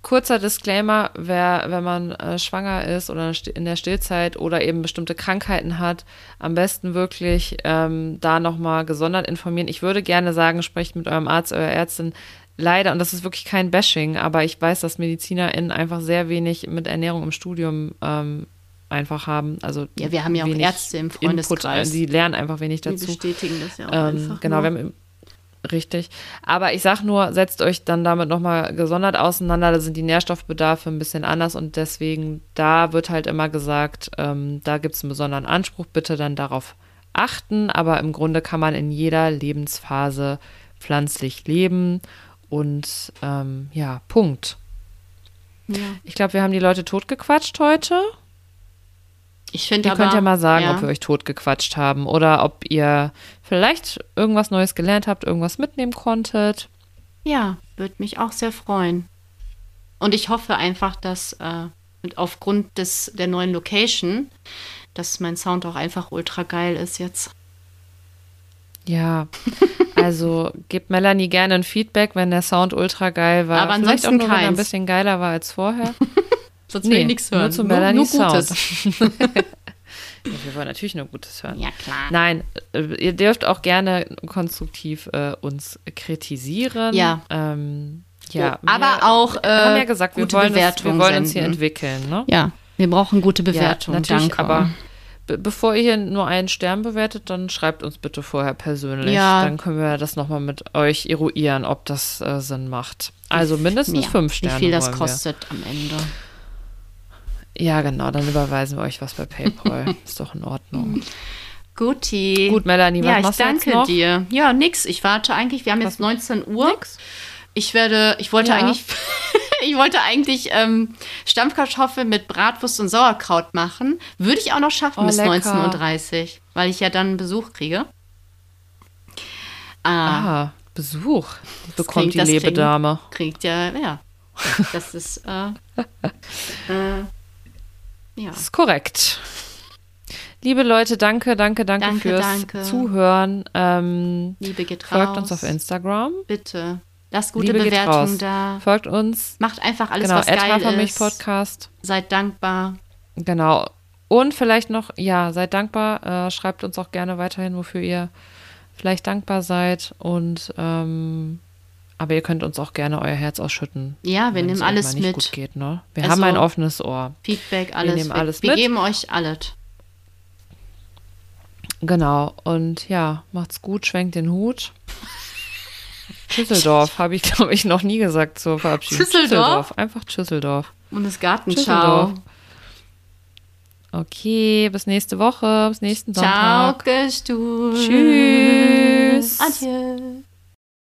kurzer Disclaimer, wer, wenn man äh, schwanger ist oder in der Stillzeit oder eben bestimmte Krankheiten hat, am besten wirklich ähm, da nochmal gesondert informieren. Ich würde gerne sagen, sprecht mit eurem Arzt, eurer Ärztin. Leider, und das ist wirklich kein Bashing, aber ich weiß, dass MedizinerInnen einfach sehr wenig mit Ernährung im Studium ähm, einfach haben. Also ja, wir haben ja auch Ärzte im Freundeskreis. Input, die lernen einfach wenig dazu. Die bestätigen das ja auch ähm, einfach. Genau, nur. wir haben Richtig. Aber ich sag nur, setzt euch dann damit nochmal gesondert auseinander. Da sind die Nährstoffbedarfe ein bisschen anders und deswegen, da wird halt immer gesagt, ähm, da gibt es einen besonderen Anspruch, bitte dann darauf achten. Aber im Grunde kann man in jeder Lebensphase pflanzlich leben und ähm, ja, Punkt. Ja. Ich glaube, wir haben die Leute totgequatscht heute. Ich finde Ihr könnt ja mal sagen, ja. ob wir euch totgequatscht haben oder ob ihr vielleicht irgendwas Neues gelernt habt, irgendwas mitnehmen konntet. Ja, würde mich auch sehr freuen. Und ich hoffe einfach, dass äh, aufgrund des, der neuen Location, dass mein Sound auch einfach ultra geil ist jetzt. Ja, also gebt Melanie gerne ein Feedback, wenn der Sound ultra geil war. Aber Vielleicht auch nur, keins. wenn er ein bisschen geiler war als vorher. <laughs> Sonst nee, will ich nichts hören. Nur zu Melanie nur, Sound. <laughs> Ja, wir wollen natürlich nur Gutes hören. Ja, klar. Nein, äh, ihr dürft auch gerne konstruktiv äh, uns kritisieren. Ja. Ähm, ja, oh, aber auch äh, haben ja gesagt, wir wollen, es, wir wollen uns hier entwickeln. Ne? Ja, wir brauchen gute Bewertungen. Ja, natürlich, Danke. aber be bevor ihr hier nur einen Stern bewertet, dann schreibt uns bitte vorher persönlich. Ja. Dann können wir das nochmal mit euch eruieren, ob das äh, Sinn macht. Also mindestens ja. fünf Sterne. Wie viel das kostet wir. am Ende. Ja, genau, dann überweisen wir euch was bei PayPal. <laughs> Ist doch in Ordnung. Guti. Gut, Melanie, was ja, machst du jetzt noch? dir. Ja, nix. Ich warte eigentlich, wir haben was? jetzt 19 Uhr. Nix. Ich werde, ich wollte ja. eigentlich, <laughs> ich wollte eigentlich ähm, Stampfkartoffeln mit Bratwurst und Sauerkraut machen. Würde ich auch noch schaffen oh, bis 19.30 Uhr, weil ich ja dann Besuch kriege. Ah, Ah, Besuch bekommt klingt- die das liebe klingt- Dame. kriegt ja, ja. Das ist, äh, <laughs> äh, ja. Das ist korrekt. Liebe Leute, danke, danke, danke, Danke, fürs danke. Zuhören. Ähm, Liebe geht folgt raus. uns auf Instagram. Bitte. Lasst gute Liebe Bewertungen da. Folgt uns. Macht einfach alles, genau, was geil ist. Podcast. Seid dankbar. Genau. Und vielleicht noch, ja, seid dankbar. Äh, schreibt uns auch gerne weiterhin, wofür ihr vielleicht dankbar seid. Und ähm, aber ihr könnt uns auch gerne euer Herz ausschütten. Ja, wir nehmen alles mit. gut geht, ne? Wir Also- haben ein offenes Ohr. Feedback, alles. nehmen alles wir mit. geben euch alles. Genau. Und ja, macht's gut, schwenkt den Hut. Düsseldorf <laughs> habe ich, glaube ich, noch nie gesagt zur Verabschiedung. Düsseldorf? Einfach Düsseldorf. Und das Gartenschau. Okay, bis nächste Woche, bis nächsten Ciao, Sonntag. Gestu. Tschüss. Adieu.